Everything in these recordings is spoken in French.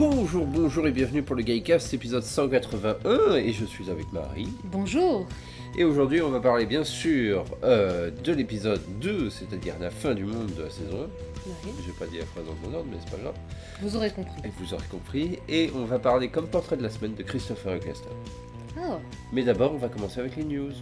Bonjour, bonjour et bienvenue pour le Gaycast épisode 181 et je suis avec Marie. Bonjour. Et aujourd'hui on va parler bien sûr euh, de l'épisode 2, c'est-à-dire la fin du monde de la saison 1. Oui, Je vais pas dire la phrase dans mon ordre mais c'est pas grave. vous aurez compris. Et vous aurez compris. Et on va parler comme portrait de la semaine de Christopher Eccleston. Oh, Mais d'abord on va commencer avec les news.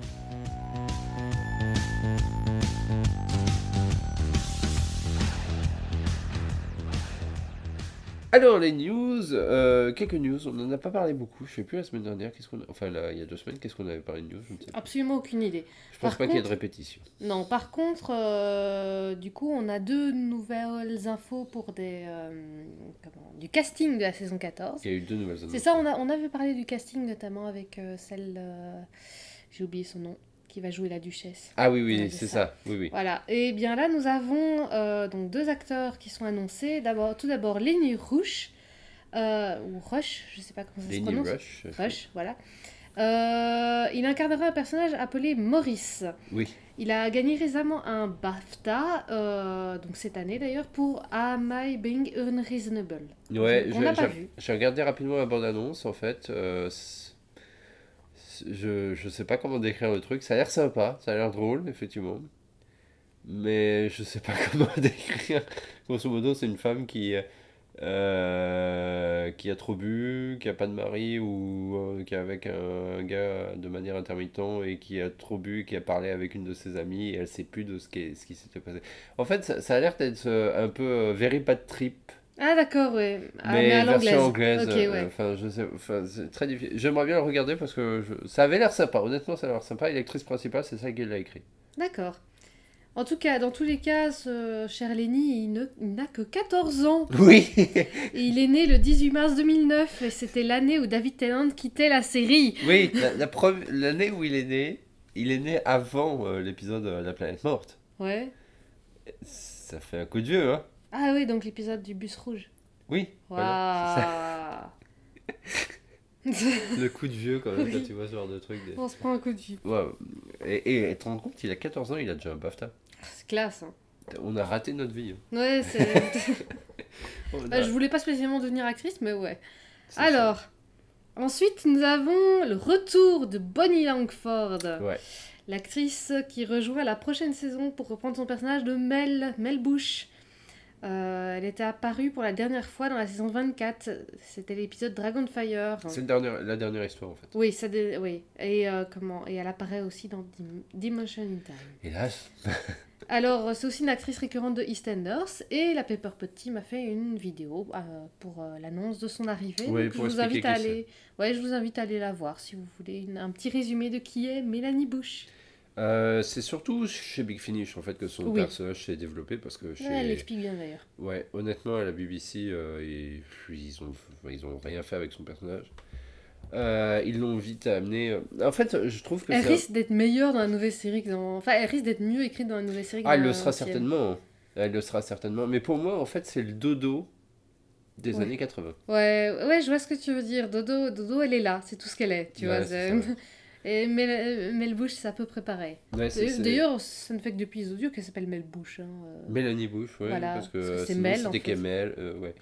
Alors les news, euh, quelques news, on n'en a pas parlé beaucoup, je sais plus la semaine dernière, qu'est-ce qu'on a... enfin là, il y a deux semaines, qu'est-ce qu'on avait parlé de news, je ne sais pas. absolument aucune idée. Je pense par pas qu'il y ait de répétition. Non, par contre, euh, du coup, on a deux nouvelles infos pour des, euh, comment, du casting de la saison 14. Il y a eu deux nouvelles C'est annonces. ça, on, a, on avait parlé du casting notamment avec euh, celle, j'ai oublié son nom, qui va jouer la duchesse. Ah oui, oui, Ouais, c'est ça. oui, oui. Voilà, et bien là, nous avons euh, donc deux acteurs qui sont annoncés. D'abord, tout d'abord, Lenny Rush, euh, ou Rush, je sais pas comment ça se prononce. Rush. Rush, voilà. Euh, il incarnera un personnage appelé Maurice. Oui, Il a gagné récemment un BAFTA, euh, donc cette année d'ailleurs, pour Am I Being Unreasonable ouais, On je- pas j'ai- vu. J'ai regardé rapidement la bande-annonce, en fait. euh, je, je sais pas comment décrire le truc. Ça a l'air sympa, ça a l'air drôle, effectivement. Mais je sais pas comment décrire. Grosso modo, c'est une femme qui, euh, qui a trop bu, qui a pas de mari ou euh, qui est avec un gars de manière intermittente et qui a trop bu, qui a parlé avec une de ses amies et elle sait plus de ce qui, ce qui s'était passé. En fait, ça, a l'air d'être euh, un peu very trip Ah d'accord, ouais. Ah, mais, à version anglaise. Euh, ouais. Enfin, je sais, enfin, c'est très difficile. J'aimerais bien le regarder parce que je- ça avait l'air sympa. Honnêtement, ça a l'air sympa. Et l'actrice principale, c'est ça qui l'a écrit. D'accord. En tout cas, dans tous les cas, ce cher Lenny, il ne- il n'a que 14 ans. Oui. Et il est né le 18 mars 2009 et c'était l'année où David Tennant quittait la série. oui. La, la preuve- l'année où il est né, il est né avant euh, l'épisode euh, La planète morte. Ouais. Ça fait un coup de vieux, hein. Ah oui, donc l'épisode du bus rouge. Oui. voilà, c'est ça. Le coup de vieux quand même Oui. quand tu vois ce genre de truc. des- On se prend un coup de vue. Ouais. Et, et te rends compte, il a 14 ans, il a déjà un BAFTA. C'est classe. Hein. On a raté notre vie. hein. Ouais, c'est. A- Bah, je voulais pas spécialement devenir actrice, mais ouais. Alors, ensuite, nous avons le retour de Bonnie Langford. Ouais. L'actrice qui rejoint la prochaine saison pour reprendre son personnage de Mel, Mel Bush. Euh, elle était apparue pour la dernière fois dans la saison 24. C'était l'épisode Dragonfire. C'est le dernier- la dernière histoire en fait. Oui, ça dé- oui. Et euh, comment Et elle apparaît aussi dans Dim- Dimension in Time. Hélas. Alors, c'est aussi une actrice récurrente de EastEnders et la Pepper Pot Team a fait une vidéo euh, pour euh, l'annonce de son arrivée. Oui, Donc, pour je vous invite à c'est. aller, ouais, je vous invite à aller la voir si vous voulez une- un petit résumé de qui est Mélanie Bush. Euh, c'est surtout chez Big Finish en fait que son Oui. personnage s'est développé parce que chez... Ouais, elle l'explique bien d'ailleurs. Ouais, honnêtement à la BBC euh, ils, ils ont ils ont rien fait avec son personnage. Euh, ils l'ont vite amené. En fait, je trouve que Elle risque d'être meilleure dans la nouvelle série que dans. Enfin, elle risque d'être mieux écrite dans la nouvelle série que ah, elle dans le sera certainement. Elle le sera certainement. Mais pour moi, en fait, c'est le dodo des Ouais. années 80. Ouais, ouais, je vois ce que tu veux dire. Dodo, Dodo elle est là, c'est tout ce qu'elle est, tu Ouais, vois. Et Mel, Mel Bush, c'est à peu près pareil. Ouais, D'ailleurs, ça ne fait que depuis les audios qu'elle s'appelle Mel Bush. hein, euh. Mélanie Bush, ouais, Voilà, parce que, c'est Mel, c'était fait. Kemel, euh, ouais.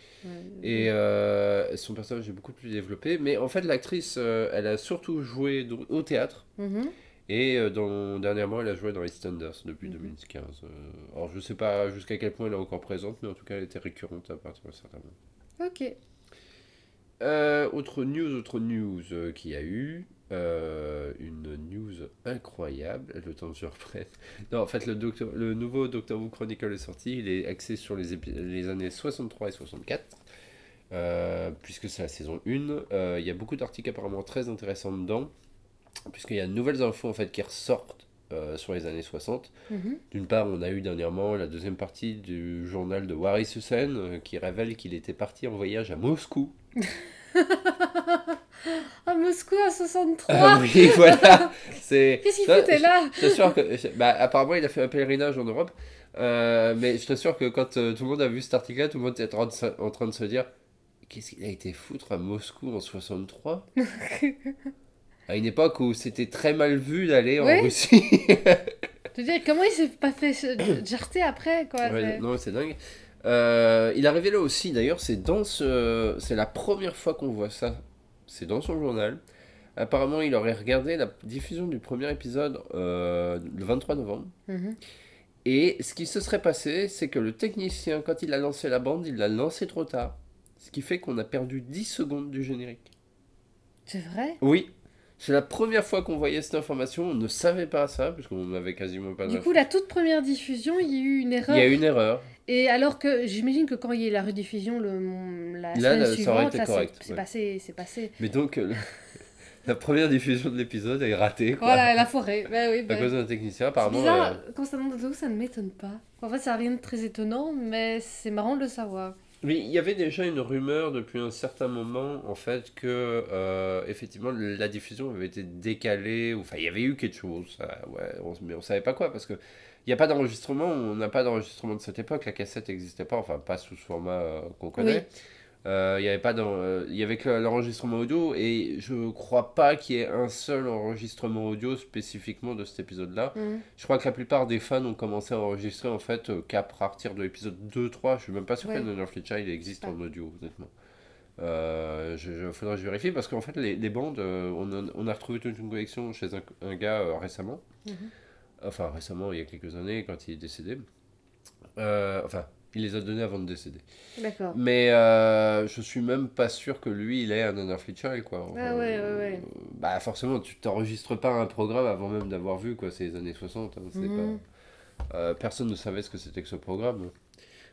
Et euh, son personnage est beaucoup plus développé. Mais en fait, l'actrice, euh, elle a surtout joué au théâtre. Mhm. Et dans, dernièrement, elle a joué dans EastEnders depuis Mhm. 2015. Euh, alors, je sais pas jusqu'à quel point elle est encore présente, mais en tout cas, elle était récurrente à partir d'un certain moment. Ok. Euh, autre news, autre news euh, qu'il y a eu. Euh, une news incroyable, le temps que je reprenne. Non, en fait, le, docteur, le nouveau Doctor Who Chronicle est sorti. Il est axé sur les, les années 63 et 64. euh, puisque c'est la saison 1. Euh, Il y a beaucoup d'articles apparemment très intéressants dedans. Puisqu'il y a de nouvelles infos en fait qui ressortent euh, sur les années 60. Mhm. D'une part, on a eu dernièrement la deuxième partie du journal de Waris Hussein euh, qui révèle qu'il était parti en voyage à Moscou. Ah, Moscou à 63 Ah oui, voilà. C'est. Qu'est-ce qu'il foutait là? Je t'assure que. Bah, apparemment, il a fait un pèlerinage en Europe. Euh, mais je t'assure que quand euh, tout le monde a vu cet article-là, tout le monde était en train de se- en train de se dire Qu'est-ce qu'il a été foutre à Moscou en 63 À une époque où c'était très mal vu d'aller en Russie. Je veux dire, comment il s'est pas fait jarter après, quoi Ouais, non, c'est dingue. Euh, il a révélé aussi, d'ailleurs, c'est dans ce... c'est la première fois qu'on voit ça. C'est dans son journal. Apparemment, il aurait regardé la diffusion du premier épisode euh, le 23 novembre. Mhm. Et ce qui se serait passé, c'est que le technicien, quand il a lancé la bande, il l'a lancé trop tard. Ce qui fait qu'on a perdu 10 secondes du générique. C'est vrai? Oui, c'est la première fois qu'on voyait cette information. On ne savait pas ça, puisqu'on n'avait quasiment pas Du coup, la toute première diffusion, il y a eu une Il erreur. y a une erreur. Et alors que j'imagine que quand il y a eu la rediffusion le, la Là, semaine ça suivante, été là, c'est- correct, c'est ouais. passé, c'est passé. Mais donc, euh, la première diffusion de l'épisode est ratée. Quoi. Voilà, la forêt. Bah oui, À bah, cause d'un technicien, apparemment. bizarre, euh, ça de ça ne m'étonne pas. En fait, ça n'a rien de très étonnant, mais c'est marrant de le savoir. Oui, il y avait déjà une rumeur depuis un certain moment, en fait, que euh, effectivement la diffusion avait été décalée. ou- Enfin, il y avait eu quelque chose, ouais, on- mais on savait pas quoi parce que il n'y a pas d'enregistrement. On n'a pas d'enregistrement de cette époque. La cassette n'existait pas, enfin pas sous ce format euh, qu'on connaît. Il y avait pas euh, il y avait que l'enregistrement audio et je crois pas qu'il y ait un seul enregistrement audio spécifiquement de cet épisode-là. Mhm. Je crois que la plupart des fans ont commencé à enregistrer en fait euh, qu'à partir de l'épisode 2-3. Je suis même pas sûr Ouais. que Another Child existe en audio, honnêtement. Euh, je, je- faudrait que je vérifie parce qu'en fait, les, les bandes, euh, on, a, on a retrouvé toute une collection chez un, un gars euh, récemment. Mhm. Enfin, récemment, il y a quelques années, quand il est décédé. Euh, enfin, il les a donnés avant de décéder. D'accord. Mais euh, je suis même pas sûr que lui, il ait un Another Child, quoi. Ah ouais, ouais, ouais. euh, bah, forcément, tu t'enregistres pas un programme avant même d'avoir vu, quoi. C'est les années 60. hein, Mhm. pas... Euh, personne ne savait ce que c'était que ce programme.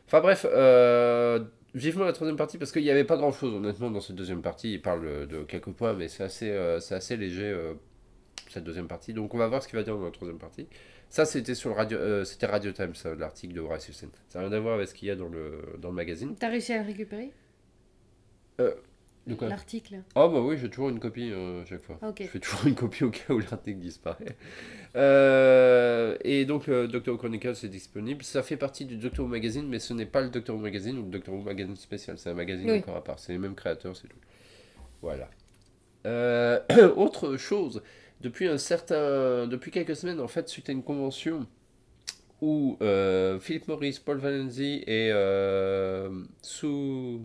Enfin bref, euh, vivement la troisième partie parce qu'il n'y avait pas grand chose honnêtement dans cette deuxième partie. Il parle de quelques points, mais c'est assez, assez léger cette deuxième partie. Donc on va voir ce qu'il va dire dans la troisième partie. Ça c'était sur le radio, euh, c'était Radio Times, ça, l'article de Bryce Hussein. Ça n'a rien à voir avec ce qu'il y a dans le, dans le magazine. T'as réussi à le récupérer quoi L'article Ah bah oui, j'ai toujours une copie euh, à chaque fois. Ah, ok. Je fais toujours une copie au cas où l'article disparaît. Euh, et donc le Doctor Who Chronicles est disponible. Ça fait partie du Doctor Who Magazine, mais ce n'est pas le Doctor Who Magazine ou le Doctor Who Magazine spécial. C'est un magazine Oui. encore à part. C'est les mêmes créateurs, c'est tout. Voilà. Euh, autre chose, depuis un certain, depuis quelques semaines, en fait, suite à une convention où euh, Philip Morris, Paul Valenzi et euh, Sue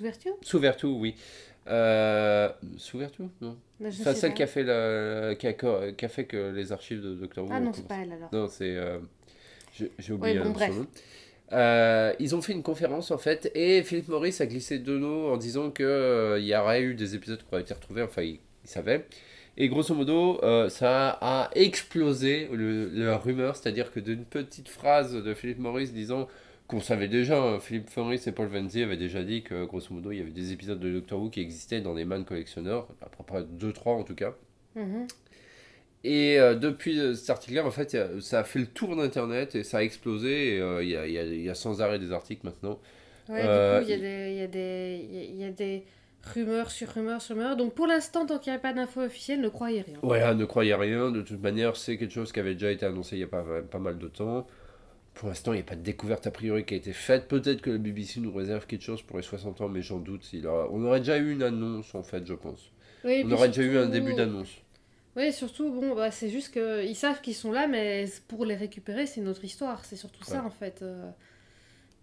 Ouverture Sue Vertu, oui. Euh, Sue Vertu Non. Enfin, celle qui a fait la, qui a, qui a fait que les archives de Doctor Who. Ah non, c'est pas elle alors. Non, c'est. euh, j'ai oublié Ouais, bon, son bref. nom. Euh, ils ont fait une conférence en fait et Philippe Maurice a glissé de nous en disant que euh, il y aurait eu des épisodes qui auraient été retrouvés, enfin il, il savait. Et grosso modo, euh, ça a explosé le, la rumeur, c'est-à-dire que d'une petite phrase de Philippe Maurice disant qu'on savait déjà, hein, Philippe Maurice et Paul Venzi avaient déjà dit que grosso modo il y avait des épisodes de Doctor Who qui existaient dans les man collectionneurs, à peu près 2-3 en tout cas. Mhm. Et euh, depuis euh, cet article-là, en fait, a- ça a fait le tour d'Internet et ça a explosé. et, Il y, a, il y a- il y a sans arrêt des articles maintenant. Ouais, du coup, il y, a des- il y, y a des rumeurs sur rumeurs sur rumeurs. Donc pour l'instant, tant qu'il n'y a pas d'infos officielles, ne croyez rien. Voilà, ne croyez rien. De toute manière, c'est quelque chose qui avait déjà été annoncé il y a pas, pas mal de temps. Pour l'instant, il n'y a pas de découverte a priori qui a été faite. Peut-être que le BBC nous réserve quelque chose pour les 60 ans, mais j'en doute. aura- On aurait déjà eu une annonce, en fait, je pense. Oui, On aurait déjà eu un début d'annonce. Oui, surtout, bon, bah, c'est juste qu'ils savent qu'ils sont là, mais pour les récupérer, c'est une autre histoire. C'est surtout ça, Ouais. en fait. euh,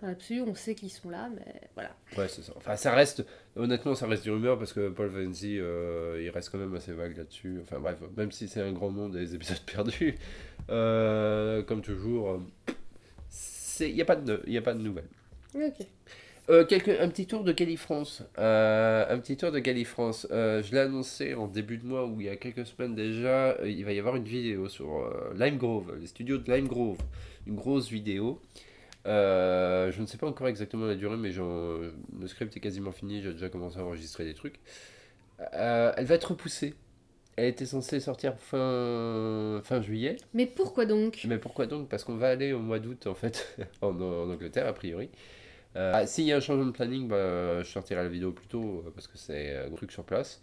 Dans l'absolu, on sait qu'ils sont là, mais voilà. Ouais, c'est ça. Enfin, ça reste, honnêtement, ça reste du rumeur parce que Paul Venzi, euh, il reste quand même assez vague là-dessus. Enfin, bref, même si c'est un grand nom des épisodes perdus, euh, comme toujours, c'est- il n'y a, pas de- il y a pas de nouvelles. Ok. Euh, quelques- un petit tour de Galifrance. Euh, un petit tour de Galifrance. Euh, je l'ai annoncé en début de mois ou il y a quelques semaines déjà. il va y avoir une vidéo sur Lime Grove, les studios de Lime Grove. Une grosse vidéo. Euh, je ne sais pas encore exactement la durée, mais le script est quasiment fini. J'ai déjà commencé à enregistrer des trucs. Euh, elle va être repoussée. Elle était censée sortir fin, fin juillet. Mais pourquoi donc? Mais pourquoi donc? Parce qu'on va aller au mois d'août en fait en, en Angleterre a priori. Euh, ah, S'il y a un changement de planning, bah, je sortirai la vidéo plus tôt parce que c'est un truc sur place.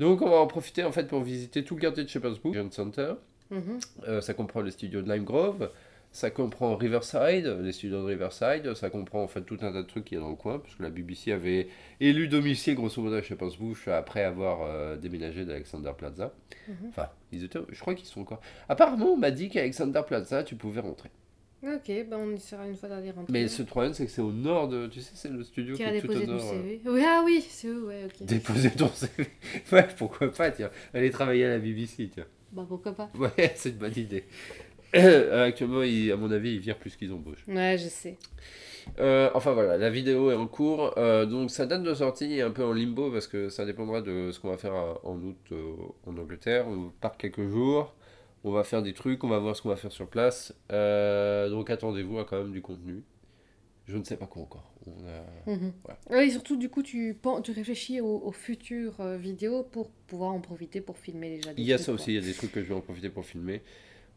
Donc on va en profiter en fait pour visiter tout le quartier de Shepherd's Bush, John Center. Mhm. Ça comprend les studios de Lime Grove, ça comprend Riverside, les studios de Riverside, ça comprend en fait tout un tas de trucs qu'il y a dans le coin, parce que la BBC avait élu domicile grosso modo à Shepherd's Bush après avoir euh, déménagé d'Alexander Plaza. Mhm. Enfin, ils étaient, je crois qu'ils sont encore. Apparemment, on m'a dit qu'Alexander Plaza, tu pouvais rentrer. Ok, ben on essaiera une fois d'aller rentrer. Mais ce troisième, c'est que c'est au nord de. Tu sais, c'est le studio Qui qui a est tout au déposé ton nord. euh. CV. Oui, ah oui, c'est eux, ouais, ok. Déposer ton CV. Ouais, pourquoi pas, tiens. Aller travailler à la BBC, tiens. Bah pourquoi pas. Ouais, c'est une bonne idée. Euh, Actuellement, à mon avis, ils virent plus qu'ils embauchent. Ouais, je sais. Euh, enfin voilà, la vidéo est en cours. Euh, donc sa date de sortie est un peu en limbo parce que ça dépendra de ce qu'on va faire en août euh, en Angleterre. On part quelques jours. On va faire des trucs, on va voir ce qu'on va faire sur place. Donc attendez-vous à quand même du contenu. Je ne sais pas quoi encore. A- Mhm. Voilà. Ouais, et surtout, du coup, tu, tu réfléchis aux, aux futures vidéos pour pouvoir en profiter pour filmer déjà des Il y a trucs, ça quoi. aussi, il y a des trucs que je vais en profiter pour filmer.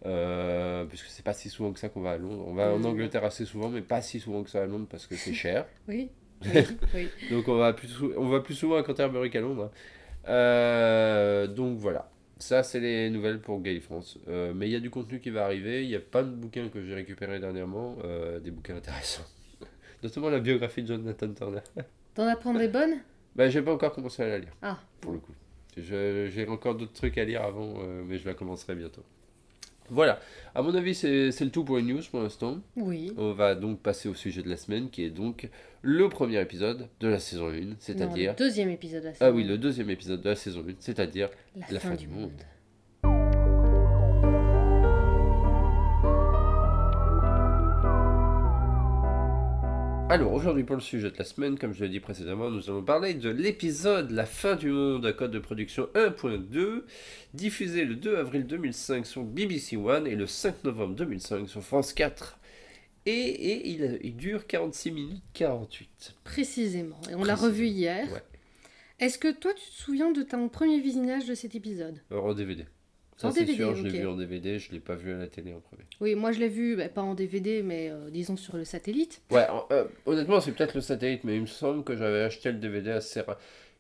Euh, puisque c'est pas si souvent que ça qu'on va à Londres. On va en. Angleterre assez souvent, mais pas si souvent que ça à Londres parce que c'est cher. Oui, oui, oui. Donc on va plus, on va plus souvent à Canterbury qu'à Londres. hein. Euh, donc voilà. Ça, c'est les nouvelles pour Gay France. Euh, mais il y a du contenu qui va arriver. Il y a pas de bouquins que j'ai récupérés dernièrement. des bouquins intéressants. Notamment la biographie de Jonathan Turner. T'en apprends des bonnes? Bah, j'ai pas encore commencé à la lire, Ah, pour le coup. J'ai encore d'autres trucs à lire avant, mais je la commencerai bientôt. Voilà. À mon avis, c'est le tout pour les news pour l'instant. oui. On va donc passer au sujet de la semaine, qui est donc le premier épisode de la saison 1, Non, c'est-à-dire... le deuxième épisode de la Ah saison. oui, le deuxième épisode de la saison 1, c'est-à-dire La, fin, du monde. Alors aujourd'hui pour le sujet de la semaine, comme je l'ai dit précédemment, nous allons parler de l'épisode La fin du monde à code de production 1.2, diffusé le 2 avril 2005 sur BBC One et le 5 novembre 2005 sur France 4. Et, et il, il dure 46 minutes 48. Précisément. Et on l'a revu hier. Ouais. Est-ce que toi, tu te souviens de ton premier visionnage de cet épisode? Alors, en DVD. Ça c'est sûr, je l'ai vu en DVD, je l'ai pas vu à la télé en premier. Oui, moi je l'ai vu, bah, pas en DVD, mais euh, disons sur le satellite. Ouais, euh, honnêtement, c'est peut-être le satellite, mais il me semble que j'avais acheté le DVD assez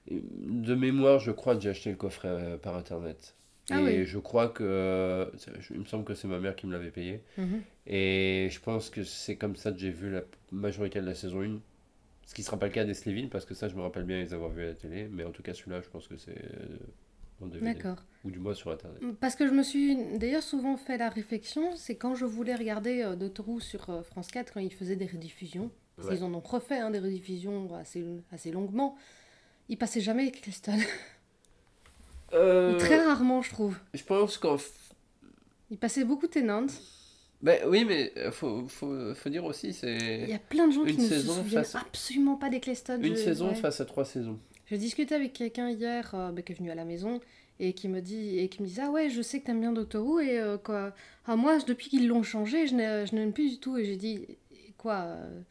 De mémoire, je crois que j'ai acheté le coffret euh, par internet. Ah et oui. je crois que. il me semble que c'est ma mère qui me l'avait payé. Mhm. Et je pense que c'est comme ça que j'ai vu la majorité de la saison 1. Ce qui sera pas le cas d'Esleville, parce que ça, je me rappelle bien les avoir vus à la télé. Mais en tout cas, celui-là, je pense que c'est en DVD. D'accord. Ou du moins sur internet. Parce que je me suis d'ailleurs souvent fait la réflexion, c'est quand je voulais regarder euh, Who sur euh, France 4 quand ils faisaient des rediffusions, parce Ouais. qu'ils en ont refait hein, des rediffusions assez, assez longuement, ils passaient jamais avec Cleston. Euh, très rarement, je trouve. Je pense qu'en. f- Ils passaient beaucoup Tennant. Ben oui, mais euh, faut, faut, faut dire aussi, Il c'est. y a plein de gens qui ne se souviennent absolument pas des Cleston. Une Je- saison ouais. face à trois saisons. Je discutais avec quelqu'un hier euh, bah, qui est venu à la maison et qui me dit et qui me ah ouais je sais que t'aimes bien Doctor Who et euh, quoi. Ah moi depuis qu'ils l'ont changé je n'aime plus du tout. Et j'ai dit quoi euh,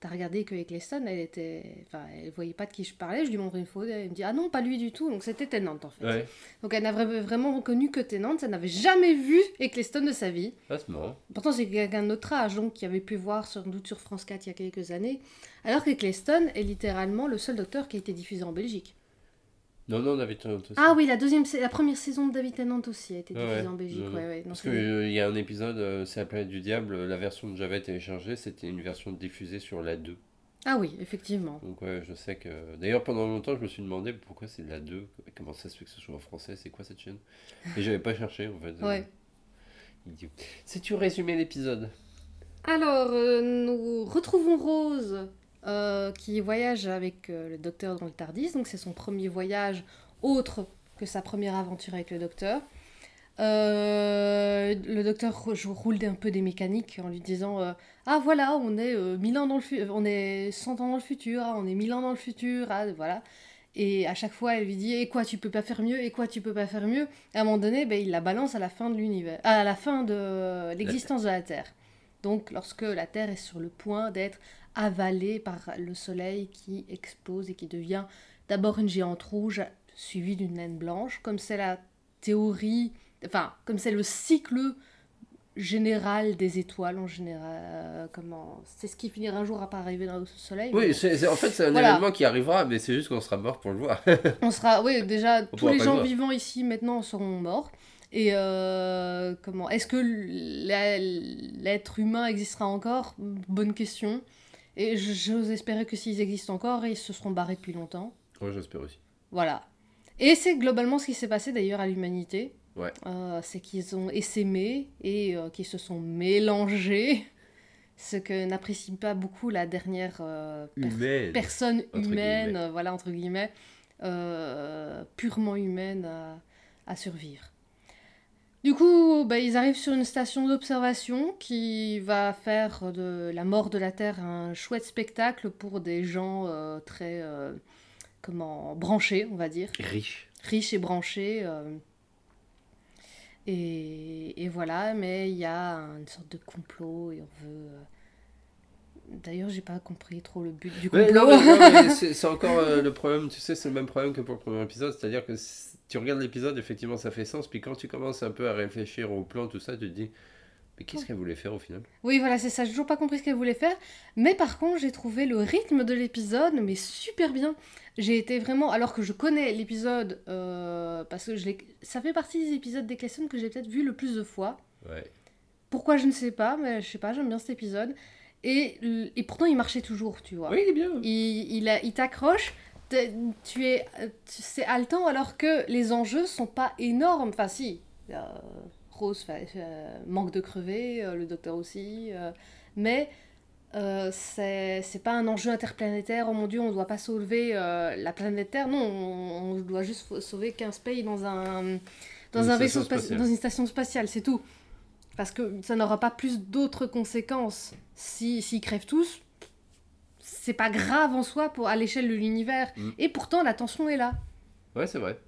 t'as regardé que Eccleston elle était enfin elle voyait pas de qui je parlais je lui montrais une photo elle me dit ah non pas lui du tout donc c'était Tennant en fait Ouais, donc elle n'a vra- vraiment reconnu que Tennant elle n'avait jamais vu Eccleston de sa vie ah, c'est marrant. Pourtant, c'est quelqu'un de notre âge, donc, qui avait pu voir sans doute sur France 4 il y a quelques années. Alors que Cleston est littéralement le seul docteur qui a été diffusé en Belgique. Non, non, David Tennant aussi. Ah oui, la, deuxième, la première saison de David Tennant aussi a été diffusée ouais. en Belgique. Non, non. ouais, ouais. Parce qu'il y a un épisode, euh, c'est la planète du diable, la version que j'avais téléchargée, c'était une version diffusée sur la 2. Ah oui, effectivement. Donc ouais, je sais que... D'ailleurs, pendant longtemps, je me suis demandé pourquoi c'est la 2, comment ça se fait que ce soit en français, c'est quoi cette chaîne? Et j'avais pas cherché, en fait. Ouais. Idiot. Sais-tu résumer l'épisode? Alors, euh, nous retrouvons Rose euh, qui voyage avec euh, le docteur dans le Tardis. Donc, c'est son premier voyage autre que sa première aventure avec le docteur. Euh, le docteur roule un peu des mécaniques en lui disant euh, Ah voilà, on est, euh, 1000 ans dans le on est 100 ans dans le futur, ah, on est 1000 ans dans le futur, ah, voilà. Et à chaque fois, elle lui dit Et quoi, tu peux pas faire mieux Et quoi, tu peux pas faire mieux? Et à un moment donné, ben, il la balance à la fin de l'univers, à la fin de l'existence de la Terre. Donc, lorsque la Terre est sur le point d'être avalée par le Soleil qui explose et qui devient d'abord une géante rouge suivie d'une naine blanche, comme c'est la théorie, enfin, comme c'est le cycle général des étoiles en général, euh, comment, c'est ce qui finira un jour par arriver dans le Soleil. mais Oui, c'est- en fait, c'est un Voilà. événement qui arrivera, mais c'est juste qu'on sera mort pour le voir. On sera, oui, déjà, tous les pas le gens vivants ici maintenant seront morts. Et euh, comment Est-ce que l'être humain existera encore? Bonne question. Et j'ose espérer que s'ils existent encore, ils se seront barrés depuis longtemps. Moi, j'espère aussi. Voilà. Et c'est globalement ce qui s'est passé d'ailleurs à l'humanité. Ouais. Euh, c'est qu'ils ont essaimé et euh, qu'ils se sont mélangés ce que n'apprécie pas beaucoup la dernière euh, per- Humaine. personne humaine, euh, voilà, entre guillemets, purement humaine à, à survivre. Du coup, bah, ils arrivent sur une station d'observation qui va faire de la mort de la Terre un chouette spectacle pour des gens euh, très euh, comment branchés, on va dire Riche. riche et branché. euh, et, et voilà, mais il y a une sorte de complot et on veut. D'ailleurs, j'ai pas compris trop le but du complot. non, mais- non, mais c'est c'est encore euh, le problème, tu sais, c'est le même problème que pour le premier épisode, c'est-à-dire que tu regardes l'épisode, effectivement, ça fait sens, puis quand tu commences un peu à réfléchir au plan, tout ça, tu te dis, mais qu'est-ce qu'elle voulait faire au final? Oui, voilà, c'est ça. J'ai toujours pas compris ce qu'elle voulait faire. Mais par contre, j'ai trouvé le rythme de l'épisode, mais super bien. J'ai été vraiment. Alors que je connais l'épisode, euh, parce que je ça fait partie des épisodes d'Eccleston que j'ai peut-être vu le plus de fois. Ouais. Pourquoi, je ne sais pas, mais je sais pas, j'aime bien cet épisode. Et, et pourtant, il marchait toujours, tu vois. Oui, il est bien. Il, il, a- il t'accroche, t'es- tu es, c'est haletant alors que les enjeux sont pas énormes. Enfin, si, euh, Rose euh, manque de crever, euh, le docteur aussi, mais c'est c'est pas un enjeu interplanétaire. Oh mon dieu, on doit pas sauver la planète Terre. Non, on, on doit juste sauver 15 pays dans un, dans Une un vaisseau spatiale. dans une station spatiale, c'est tout. Parce que ça n'aura pas plus d'autres conséquences si s'ils crèvent tous c'est pas grave en soi pour à l'échelle de l'univers. Mm. Et pourtant, la tension est là. Ouais, c'est vrai.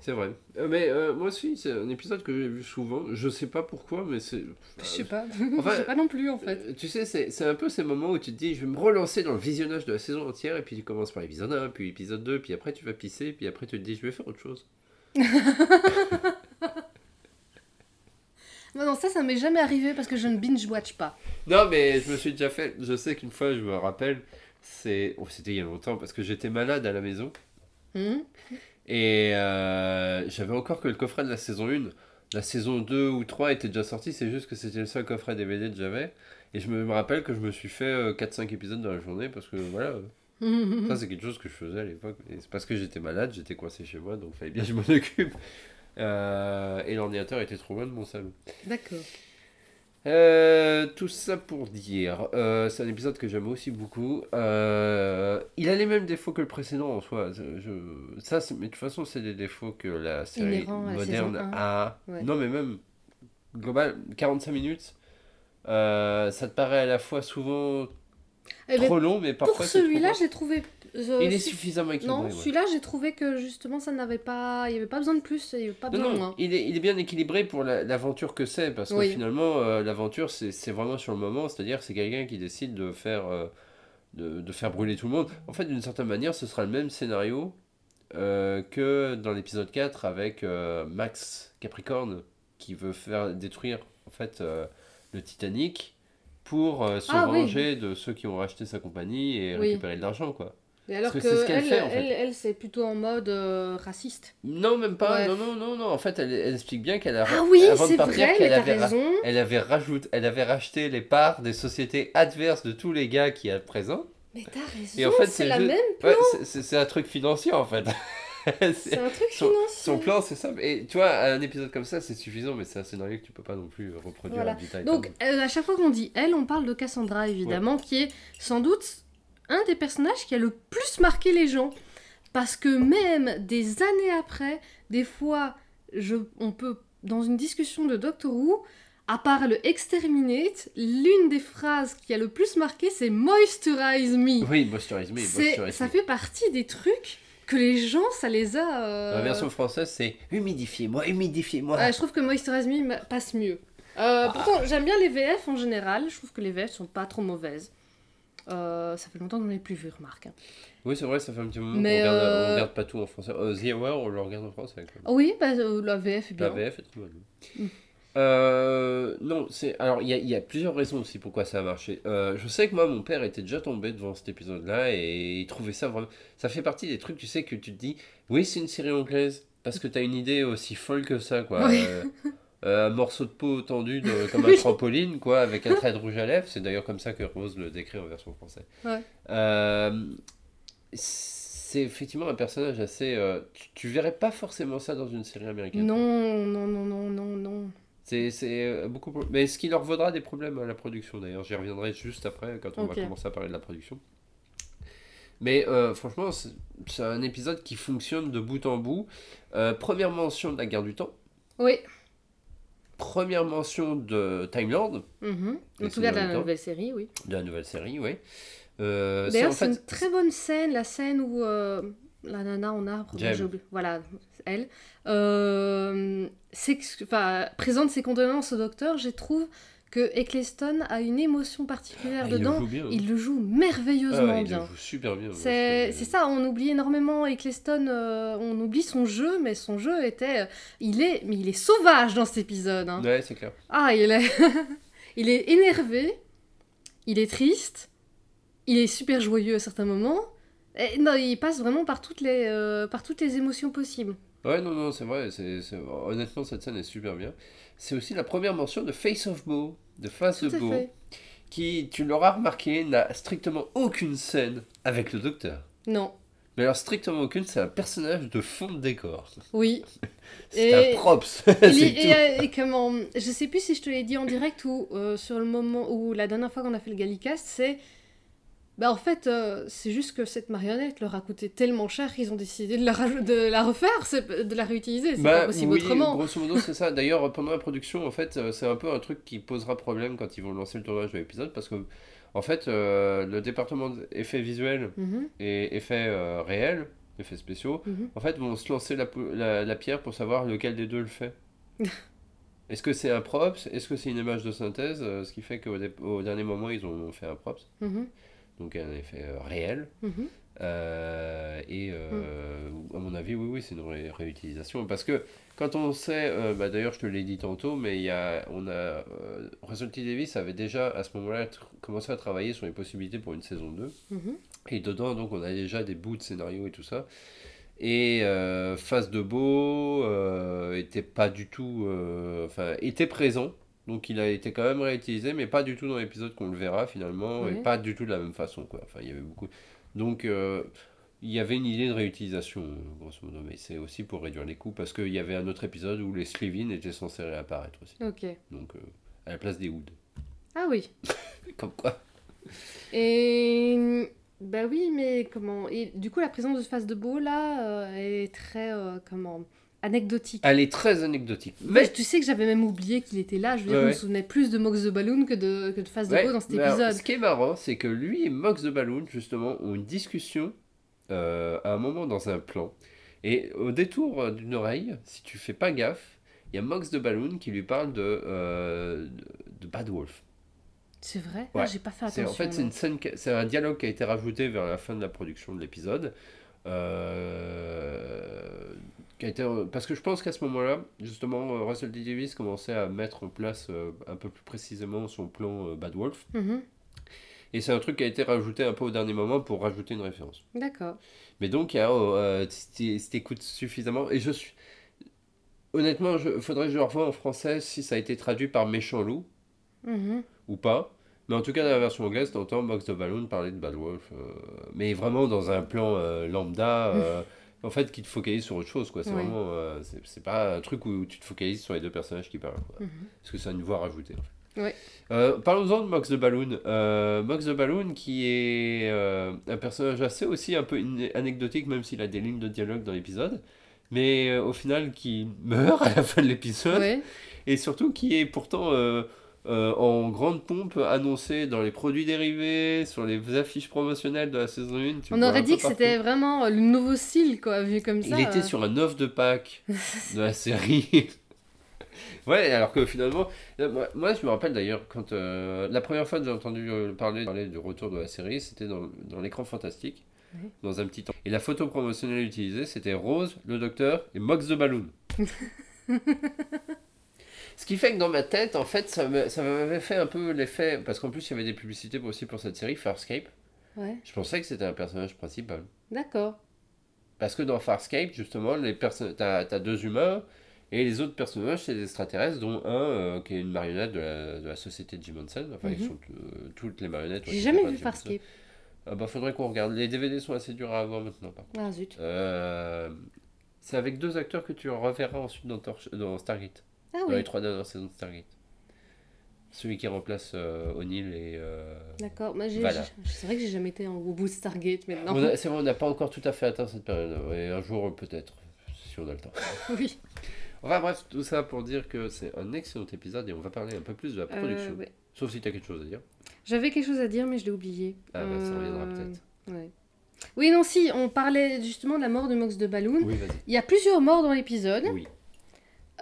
C'est vrai. Euh, mais euh, moi aussi, c'est un épisode que j'ai vu souvent. Je sais pas pourquoi, mais c'est. Je sais pas. Enfin, je sais pas non plus en fait. Euh, Tu sais, c'est c'est un peu ces moments où tu te dis, je vais me relancer dans le visionnage de la saison entière, et puis tu commences par l'épisode 1, puis l'épisode 2, puis après tu vas pisser, puis après tu te dis, je vais faire autre chose. Non, non, ça, ça m'est jamais arrivé parce que je ne binge-watch pas. Non, mais je me suis déjà fait. Je sais qu'une fois, je me rappelle, c'est. oh, C'était il y a longtemps, parce que j'étais malade à la maison, Hmm et euh, j'avais encore que le coffret de la saison 1. La saison 2 ou 3 était déjà sortie, c'est juste que c'était le seul coffret DVD que j'avais. Et je me rappelle que je me suis fait euh, 4-5 épisodes dans la journée, parce que voilà. Ça, c'est quelque chose que je faisais à l'époque. Et c'est parce que j'étais malade, j'étais coincé chez moi, donc il fallait bien que je m'en occupe. Euh, et l'ordinateur était trop loin de mon salon. D'accord. Euh, tout ça pour dire, euh, c'est un épisode que j'aime aussi beaucoup. Euh, il a les mêmes défauts que le précédent en soi. Je, je- ça, mais de toute façon, c'est des défauts que la série moderne a. Ouais. Non, mais même global, 45 minutes. ça te paraît à la fois souvent Eh ben, trop long, mais parfois pour celui-là, j'ai trouvé. euh, il est su- suffisamment équilibré. Non, ouais. celui-là, j'ai trouvé que justement, ça n'avait pas. Il n'y avait pas besoin de plus, il n'y avait pas besoin non, il est, il est bien équilibré pour la- l'aventure que c'est, parce que Oui. finalement, euh, l'aventure, c'est vraiment sur le moment, c'est-à-dire c'est quelqu'un qui décide de faire, euh, de, de faire brûler tout le monde. En fait, d'une certaine manière, ce sera le même scénario que dans l'épisode 4 avec Max Capricorne, qui veut faire détruire en fait le Titanic pour euh, se Ah oui. venger de ceux qui ont racheté sa compagnie et Oui. récupérer de l'argent, quoi. Et alors que que, c'est ce qu'elle elle, fait, en fait. elle, elle, c'est plutôt en mode euh, raciste. Non, même pas. Ouais. Non, non, non, non. En fait, elle, elle explique bien qu'elle a. Ah oui, c'est vrai, mais avait raison. Elle avait, rajoute, elle avait racheté les parts des sociétés adverses de tous les gars qui à présent. Mais t'as raison, Et en fait, c'est la juste- même. Ouais, c'est un truc financier en fait. C'est un truc son, financier. son plan, c'est ça. Et tu vois, un épisode comme ça, c'est suffisant, mais c'est un scénario que tu peux pas non plus reproduire Voilà. en détail. Donc, euh, à chaque fois qu'on dit elle, on parle de Cassandra, évidemment, qui est sans doute un des personnages qui a le plus marqué les gens. Parce que même des années après, des fois, je, on peut, dans une discussion de Doctor Who, à part le exterminate, l'une des phrases qui a le plus marqué, c'est moisturize me. Oui, Moisturize Me, Moisturize ça Me. fait partie des trucs que les gens, ça les a. euh, La version française, c'est humidifiez-moi, humidifiez-moi. Je trouve que Me ma- passe mieux. Euh, Pourtant, j'aime bien les VF en général. Je trouve que les VF sont pas trop mauvaises. Euh, ça fait longtemps que je n'en plus vu, remarque. Oui, c'est vrai, ça fait un petit moment qu'on regarde, regarde pas tout en français. The Hour, on le regarde en français. quand même. Oui, bah, la VF est bien. La VF est très bonne. Euh, non, c'est alors il y a, il y a plusieurs raisons aussi pourquoi ça a marché. Euh, je sais que moi mon père était déjà tombé devant cet épisode-là et il trouvait ça vraiment. Ça fait partie des trucs tu sais que tu te dis oui c'est une série anglaise parce que t'as une idée aussi folle que ça quoi. Oui. Euh, euh, un morceau de peau tendu de- comme un trampoline quoi avec un trait de rouge à lèvres. C'est d'ailleurs comme ça que Rose le décrit en version française. Ouais. C'est effectivement un personnage assez. tu, tu verrais pas forcément ça dans une série américaine. Non, non, non, non, non, non. C'est c'est, euh, beaucoup. Mais ce qui leur vaudra des problèmes à la production d'ailleurs. J'y reviendrai juste après quand on va commencer à parler de la production. Mais euh, franchement, c'est un épisode qui fonctionne de bout en bout. Euh, première mention de la guerre du temps. Oui. Première mention de Time Lord, Mhm. Et En tout cas, de la nouvelle série, oui. de la nouvelle série, oui. Euh, c'est D'ailleurs, en c'est fait. une très bonne scène, la scène où la nana en arbre, oublié- voilà, elle, euh, présente ses condoléances au docteur. Je trouve que Eccleston a une émotion particulière Ah, il dedans. bien. Il le joue Ah merveilleusement ouais, il bien. joue super bien. c'est ça, on oublie énormément Eccleston, euh, on oublie son jeu, mais son jeu était... euh, il est, mais il est sauvage dans cet épisode. hein. Ouais, c'est clair. Ah, il est... il est énervé, il est triste, il est super joyeux à certains moments. Et non, il passe vraiment par toutes les, euh, par toutes les émotions possibles. Ouais, non, non, c'est vrai. c'est Honnêtement, cette scène est super bien. C'est aussi la première mention de Face of Beau, de Face Tout of Beau, fait. qui, tu l'auras remarqué, n'a strictement aucune scène avec le docteur. Non, Mais alors, strictement aucune, c'est un personnage de fond de décor. oui. C'est Et- un props. Et, euh, et comment Je sais plus si je te l'ai dit en direct ou euh, sur le moment où la dernière fois qu'on a fait le Gallicast, c'est. Bah en fait, euh, c'est juste que cette marionnette leur a coûté tellement cher qu'ils ont décidé de la, raj- de la refaire, de la réutiliser. C'est Bah, pas possible oui, autrement. grosso modo, c'est ça. D'ailleurs, pendant la production, en fait, euh, c'est un peu un truc qui posera problème quand ils vont lancer le tournage de l'épisode parce que, en fait, euh, le département d'effets visuels Mhm, et effets euh, réels, effets spéciaux, mhm. en fait, vont se lancer la, la, la pierre pour savoir lequel des deux le fait. Est-ce que c'est un props? Est-ce que c'est une image de synthèse? Ce qui fait qu'au au dernier moment, ils ont fait un props, Mhm, donc un effet euh, réel. mhm. Euh, et euh, à mon avis, oui, oui, c'est une ré- réutilisation. Parce que quand on sait, euh, bah, d'ailleurs, je te l'ai dit tantôt, mais il y a, on a, Russell T. Davis avait déjà à ce moment-là commencé à travailler sur les possibilités pour une saison 2. Mhm. Et dedans, donc, on a déjà des bouts de scénario et tout ça. Et Face de Beau était pas du tout. Enfin, était présent. Donc, il a été quand même réutilisé, mais pas du tout dans l'épisode qu'on le verra finalement. Et pas du tout de la même façon, quoi. Enfin, il y avait beaucoup. Donc, euh, il y avait une idée de réutilisation, grosso modo. Mais c'est aussi pour réduire les coûts, parce qu'il y avait un autre épisode où les Slevin étaient censés réapparaître aussi. Ok. Donc, euh, à la place des Wood. Ah oui. Comme quoi. Et. Bah oui, mais comment? Et du coup, la présence de Face de Beau là euh, est très. comment? Anecdotique. Elle est très anecdotique. Mais Mais tu sais que j'avais même oublié qu'il était là. Je veux dire, Ouais, je me ouais. souvenais plus de Mox the Balloon que de, que de Face de Ouais, Beau dans cet alors, épisode. ce qui est marrant, c'est que lui et Mox the Balloon, justement, ont une discussion euh, à un moment dans un plan. Et au détour euh, d'une oreille, si tu fais pas gaffe, il y a Mox the Balloon qui lui parle de, euh, de, Bad Wolf. C'est vrai? Ouais. Ah, J'ai pas fait attention. en fait, c'est une scène, c'est un dialogue qui a été rajouté vers la fin de la production de l'épisode. Euh, qui a été, parce que je pense qu'à ce moment-là, justement, euh, Russell T. Davis commençait à mettre en place euh, un peu plus précisément son plan euh, Bad Wolf. Mhm. Et c'est un truc qui a été rajouté un peu au dernier moment pour rajouter une référence. D'accord. Mais donc, euh, si si t'écoutes suffisamment, et je suis... Honnêtement, il faudrait que je le revoie en français si ça a été traduit par Méchant Loup Mhm. ou pas. Mais en tout cas, dans la version anglaise, t'entends Box the Balloon parler de Bad Wolf. euh, mais vraiment dans un plan euh, lambda, euh, en fait, qui te focalise sur autre chose. quoi. C'est vraiment... euh, c'est pas un truc où tu te focalises sur les deux personnages qui parlent. quoi. Mhm. Parce que c'est une voix rajoutée. en fait. Ouais. Euh, Parlons-en de Mox the Balloon. Euh, Mox the Balloon qui est euh, un personnage assez aussi un peu anecdotique, même s'il a des lignes de dialogue dans l'épisode. Mais au final qui meurt à la fin de l'épisode. Ouais. Et surtout qui est pourtant euh, en grande pompe annoncé dans les produits dérivés, sur les affiches promotionnelles de la saison 1. tu On aurait dit que c'était vraiment euh, le nouveau style, quoi, vu comme ça. Il était euh. sur un offre de Pâques de la série. ouais, alors que finalement, moi, je me rappelle d'ailleurs quand euh, la première fois que j'ai entendu parler, parler du retour de la série, c'était dans, dans l'écran fantastique, dans un petit temps. Et la photo promotionnelle utilisée, c'était Rose, le docteur et Mox the Balloon. Ce qui fait que dans ma tête, en fait, ça m'avait fait un peu l'effet, parce qu'en plus il y avait des publicités aussi pour cette série, Farscape. Ouais. Je pensais que c'était un personnage principal. D'accord. Parce que dans Farscape, justement, les t'as, t'as deux humains et les autres personnages, c'est des extraterrestres, dont un euh, qui est une marionnette de la, de la société de Jim Henson. Enfin, ils Mhm. sont euh, toutes les marionnettes. J'ai jamais vu. Farscape. Ah bah, faudrait qu'on regarde. Les DVD sont assez durs à avoir maintenant, par contre. Ah zut. Euh, c'est avec deux acteurs que tu reverras ensuite dans, Torch- dans Stargate. Ah dans oui, les trois dernières saisons de Stargate. Celui qui remplace euh, O'Neill et. euh, d'accord. Moi, j'ai- Voilà. C'est vrai que j'ai jamais été en- au bout de Stargate maintenant. C'est vrai, on n'a pas encore tout à fait atteint cette période. Et un jour, peut-être, si on a le temps. Oui. Enfin bref, tout ça pour dire que c'est un excellent épisode et on va parler un peu plus de la production. Euh, ouais. Sauf si tu as quelque chose à dire. J'avais quelque chose à dire, mais je l'ai oublié. Ah bah ça reviendra Euh, peut-être. ouais. Oui, non, si, on parlait justement de la mort de Mox de Balloon. Oui, vas-y. Il y a plusieurs morts dans l'épisode, Oui.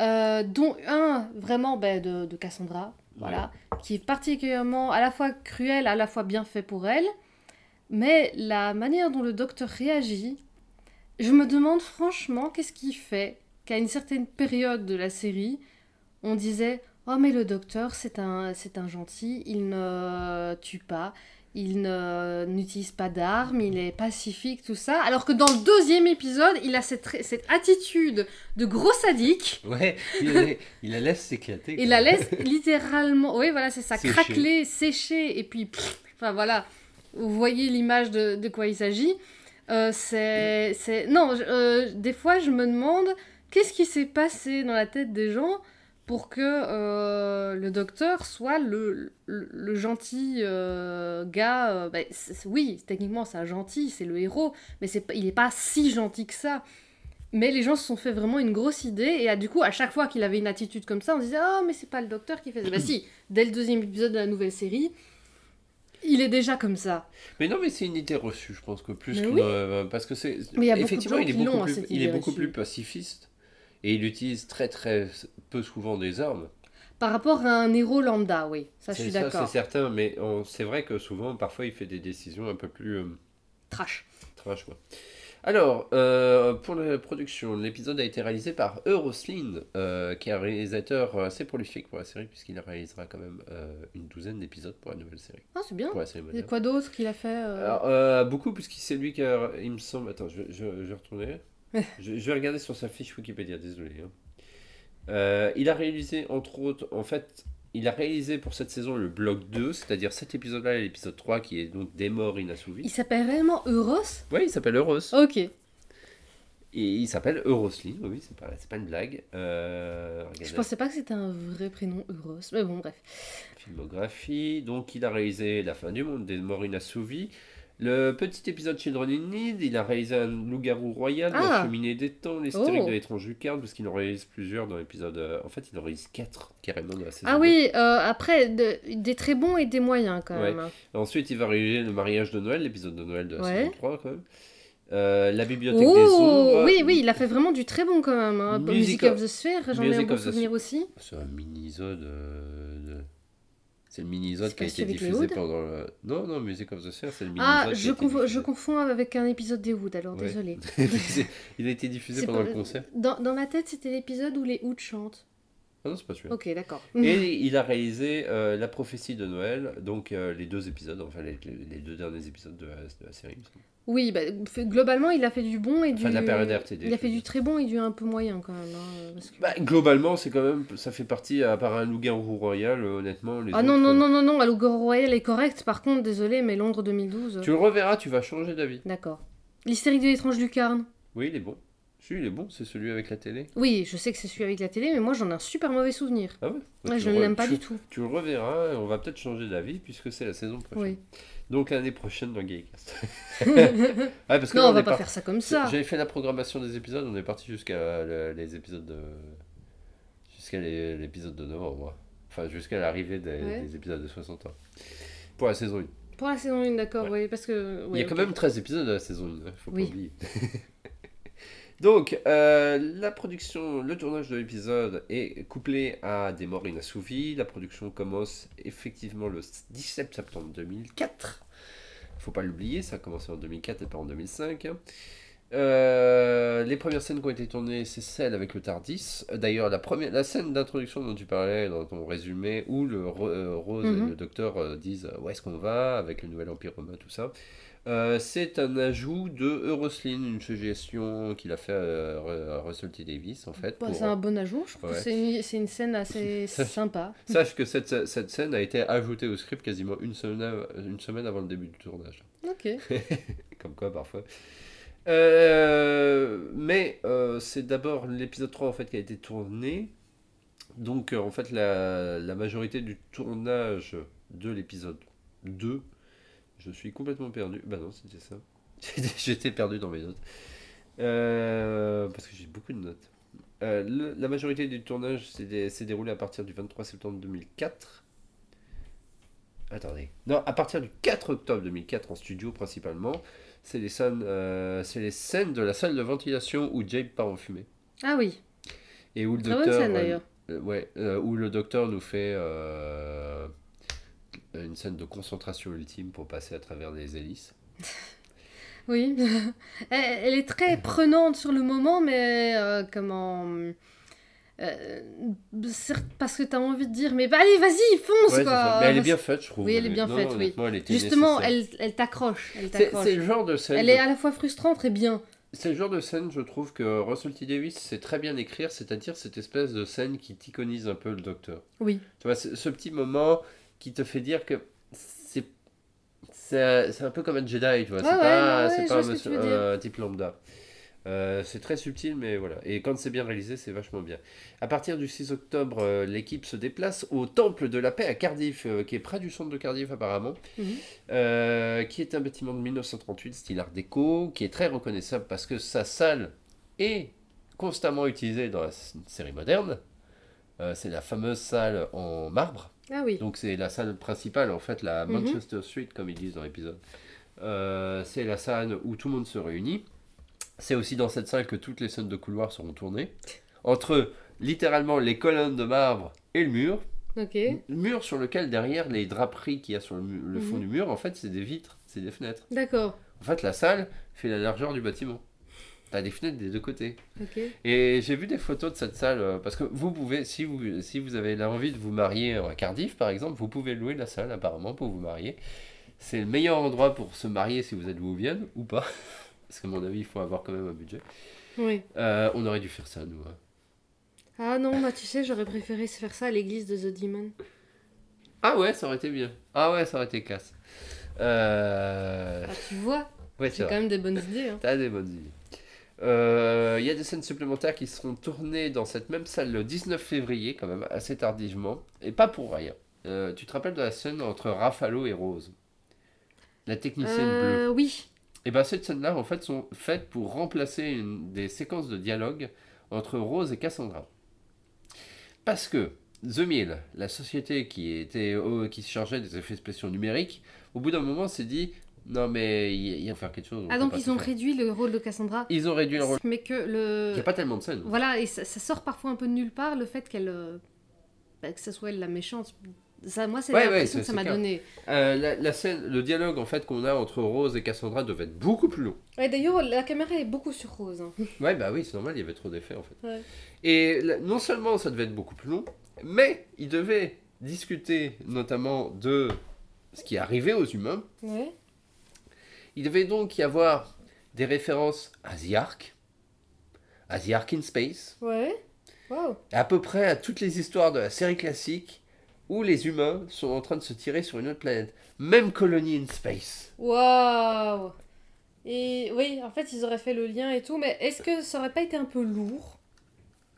Euh, dont un vraiment ben, de, de Cassandra, voilà, qui est particulièrement à la fois cruel, à la fois bien fait pour elle. Mais la manière dont le docteur réagit, je me demande franchement qu'est-ce qui fait qu'à une certaine période de la série, on disait Oh, mais le docteur, c'est un, c'est un gentil, il ne tue pas, il ne- n'utilise pas d'armes, il est pacifique, tout ça. Alors que dans le deuxième épisode, il a cette, cette attitude de gros sadique. Ouais, il, la- il la laisse s'éclater. Il la laisse littéralement, oui voilà c'est ça, Sécher. craqueler, sécher, et puis, pff, enfin voilà, vous voyez l'image de, de quoi il s'agit. Euh, c'est, non, euh, des fois je me demande qu'est-ce qui s'est passé dans la tête des gens pour que euh, le docteur soit le, le, le gentil euh, gars. euh, bah, oui, techniquement c'est un gentil, c'est le héros, mais il n'est pas si gentil que ça. Mais les gens se sont fait vraiment une grosse idée, et ah, du coup, à chaque fois qu'il avait une attitude comme ça, on disait Oh, mais c'est pas le docteur qui fait ça. bah si, dès le deuxième épisode de la nouvelle série, il est déjà comme ça. Mais non, mais c'est une idée reçue, je pense que plus oui. parce que c'est effectivement il est beaucoup hein, plus, cette il est idée beaucoup reçue. plus pacifiste et il utilise très très peu souvent des armes. Par rapport à un héros lambda, oui, ça je C'est suis d'accord. c'est certain, mais c'est vrai que souvent, parfois, il fait des décisions un peu plus euh, Trash. trash, quoi. Alors, euh, pour la production, l'épisode a été réalisé par Euroslin, euh, qui est un réalisateur assez prolifique pour la série, puisqu'il réalisera quand même euh, une douzaine d'épisodes pour la nouvelle série. Ah, c'est bien. Pour la série Et moderne. quoi d'autre qu'il a fait euh, Alors, euh, beaucoup, puisque c'est lui qui a. Il me semble. Attends, je, je, je vais retourner. je, je vais regarder sur sa fiche Wikipédia, désolé. hein. Euh, il a réalisé, entre autres, en fait, il a réalisé pour cette saison le bloc 2, c'est-à-dire cet épisode-là et l'épisode 3, qui est donc Des morts Il inassouvis. s'appelle réellement Euros? Oui, il s'appelle Euros. Ok. Et il s'appelle Euroslin, oui, c'est pas, c'est pas une blague. Euh, Je pensais pas que c'était un vrai prénom Euros, mais bon, bref. filmographie. Donc, il a réalisé La fin du monde, Des morts inassouvis. Le petit épisode Children in Need, il a réalisé un loup-garou royal, Ah. La cheminée des temps, l'hystérique Oh. de l'étrange lucarne, parce qu'il en réalise plusieurs dans l'épisode. euh, En fait, il en réalise 4 carrément dans la saison. Ah oui, euh, après, de- des très bons et des moyens quand même. Ensuite, il va réaliser Le mariage de Noël, l'épisode de Noël de la Ouais. saison 3 quand même. Euh, la bibliothèque des ombres. oui, oui, il a fait vraiment du très bon quand même. Hein. Music Music of- of the Sphere, j'en ai un bon souvenir aussi. C'est un mini-isode. euh, de- C'est le mini-isode qui a été diffusé pendant le... Non, non, Music of the Sphere, c'est le mini-isode Ah, je, confonds, je diffusé. confonds avec un épisode des Wood, alors Ouais. désolé. Il a été diffusé pendant le concert. Dans, dans ma tête, c'était l'épisode où les Hoods chantent. Ah non, c'est pas celui-là. Ok, d'accord. Et il a réalisé euh, La prophétie de Noël, donc euh, les deux épisodes, enfin les, deux derniers épisodes de la, de la série. Oui, bah, globalement, il a fait du bon et du. Enfin, de la période RTD, Il a fait du très bon et du un peu moyen quand même. hein, parce que- Bah, globalement, c'est quand même, ça fait partie, à part un loup-garou royal, euh, honnêtement. Les Ah non, autres, non, non, non, non, Allo Royal est correct. Par contre, désolé, mais Londres 2012. Tu le reverras, tu vas changer d'avis. D'accord. L'hystérique de l'étrange lucarne. Oui, il est bon. Si, il est bon, c'est celui avec la télé. Oui, je sais que c'est celui avec la télé, mais moi j'en ai un super mauvais souvenir. Ah ouais Bah, Ouais, je ne l'aime pas tu- du tout. Tu le reverras, et on va peut-être changer d'avis, puisque c'est la saison prochaine. Oui. Donc l'année prochaine dans Gaycast. Ah, parce que non, là, on va pas faire ça comme ça. J'avais fait la programmation des épisodes, on est parti jusqu'à le- les épisodes de. jusqu'à l'épisode de novembre. Enfin, jusqu'à l'arrivée des, Ouais. des épisodes de 60 ans. Pour la saison 1. Pour la saison 1, d'accord, Ouais. oui, parce que. Il y a quand même 13 épisodes de la saison 1, faut Oui. pas oublier. Donc, euh, la production, le tournage de l'épisode est couplé à des morts inassouvis. La production commence effectivement le 17 septembre 2004. Faut pas l'oublier, ça a commencé en 2004 et pas en 2005. hein. Euh, les premières scènes qui ont été tournées, c'est celle avec le Tardis. D'ailleurs, la, première, la scène d'introduction dont tu parlais dans ton résumé, où le euh, Rose et Mhm. le Docteur disent où est-ce qu'on va avec le nouvel Empire romain, tout ça. Euh, c'est un ajout de Euroslin, une suggestion qu'il a fait à, à Russell T. Davis, en fait. Bah, pour- c'est un bon ajout, je trouve. Ouais. que C'est une, c'est une scène assez sympa. Sache que cette, cette scène a été ajoutée au script quasiment une semaine, une semaine avant le début du tournage. Ok. Comme quoi, parfois. Euh, mais euh, c'est d'abord l'épisode 3 en fait qui a été tourné. Donc, euh, en fait, la, la majorité du tournage de l'épisode 2, je suis complètement perdu. Bah non, c'était ça. J'étais- perdu dans mes notes. Euh, parce que j'ai beaucoup de notes. Euh, le- la majorité du tournage s'est dé- s'est déroulé à partir du 23 septembre 2004. Attendez. Non, à partir du 4 octobre 2004 en studio principalement. C'est les, scènes, euh, c'est les scènes de la salle de ventilation où Jabe part en fumée. Ah oui, Et où le très bonne docteur, scène d'ailleurs. ouais, où le docteur nous fait une scène de concentration ultime pour passer à travers les hélices. Oui, elle, est très prenante sur le moment, mais euh, comment. euh, certes, parce que t'as envie de dire, mais bah, allez, vas-y, fonce Ouais, quoi! Mais elle est bien faite, je trouve. Oui, elle est bien Non, faite, oui. elle Justement, nécessaire. elle, elle t'accroche. C'est le genre de scène. Elle est à la fois frustrante et bien. C'est le genre de scène, je trouve, que Russell T. Davis sait très bien écrire, c'est-à-dire cette espèce de scène qui t'iconise un peu le docteur. Oui. Tu vois, ce petit moment qui te fait dire que c'est un peu comme un Jedi, tu vois. C'est ouais, pas, ouais, pas vois un, ce type lambda. Euh, c'est très subtil, mais voilà. Et quand c'est bien réalisé, c'est vachement bien. À partir du 6 octobre, euh, l'équipe se déplace au Temple de la Paix à Cardiff, euh, qui est près du centre de Cardiff apparemment, Mhm. euh, qui est un bâtiment de 1938, style art déco, qui est très reconnaissable parce que sa salle est constamment utilisée dans la série moderne. Euh, c'est la fameuse salle en marbre. Ah oui. Donc c'est la salle principale, en fait, la Mhm. Manchester Street, comme ils disent dans l'épisode. Euh, c'est la salle où tout le monde se réunit. C'est aussi dans cette salle que toutes les scènes de couloir seront tournées. Entre littéralement les colonnes de marbre et le mur. Le mur sur lequel derrière les draperies qu'il y a sur le fond Mhm. du mur, en fait c'est des vitres, c'est des fenêtres. D'accord. En fait la salle fait la largeur du bâtiment. T'as des fenêtres des deux côtés. Et j'ai vu des photos de cette salle, euh, parce que vous pouvez, si vous, si vous avez l'envie de vous marier à Cardiff par exemple, vous pouvez louer la salle apparemment pour vous marier. C'est le meilleur endroit pour se marier si vous êtes Vienne ou pas. Parce qu'à mon avis, il faut avoir quand même un budget. Oui. Euh, on aurait dû faire ça, nous. hein. Ah non, bah tu sais, j'aurais préféré se faire ça à l'église de The Demon. Ah ouais, ça aurait été bien. Ah ouais, ça aurait été classe. Euh... Ah, tu vois, Ouais, c'est quand même des bonnes idées. Hein. T'as des bonnes idées. Euh, Il y a des scènes supplémentaires qui seront tournées dans cette même salle le 19 février, quand même, assez tardivement. Et pas pour rien. Euh, tu te rappelles de la scène entre Raffalo et Rose? La technicienne bleue. Euh, oui. Et bien, cette scène-là, en fait, sont faites pour remplacer une des séquences de dialogue entre Rose et Cassandra. Parce que The Mill, la société qui, était, qui se chargeait des effets spéciaux numériques, au bout d'un moment s'est dit non, mais il il faut faire quelque chose. Ah donc ils ont faire. réduit le rôle de Cassandra. Ils ont réduit le rôle. Mais que Il le... n'y a pas tellement de scènes. Voilà, et ça, ça sort parfois un peu de nulle part, le fait qu'elle... euh, bah, que ce soit elle la méchante. Ça, moi, c'est Ouais, l'impression que ça m'a donné. Euh, la, la scène, le dialogue en fait qu'on a entre Rose et Cassandra devait être beaucoup plus long. Ouais, D'ailleurs, la caméra est beaucoup sur Rose. hein. Ouais, bah oui, c'est normal, il y avait trop d'effets en fait. Ouais. Et non seulement ça devait être beaucoup plus long, mais ils devaient discuter notamment de ce qui arrivait aux humains. Ouais. Il devait donc y avoir des références à The Ark, à The Ark in Space, Ouais. Wow. à peu près à toutes les histoires de la série classique où les humains sont en train de se tirer sur une autre planète. Même Colony in Space. Waouh. Et oui, en fait, ils auraient fait le lien et tout, mais est-ce que ça aurait pas été un peu lourd?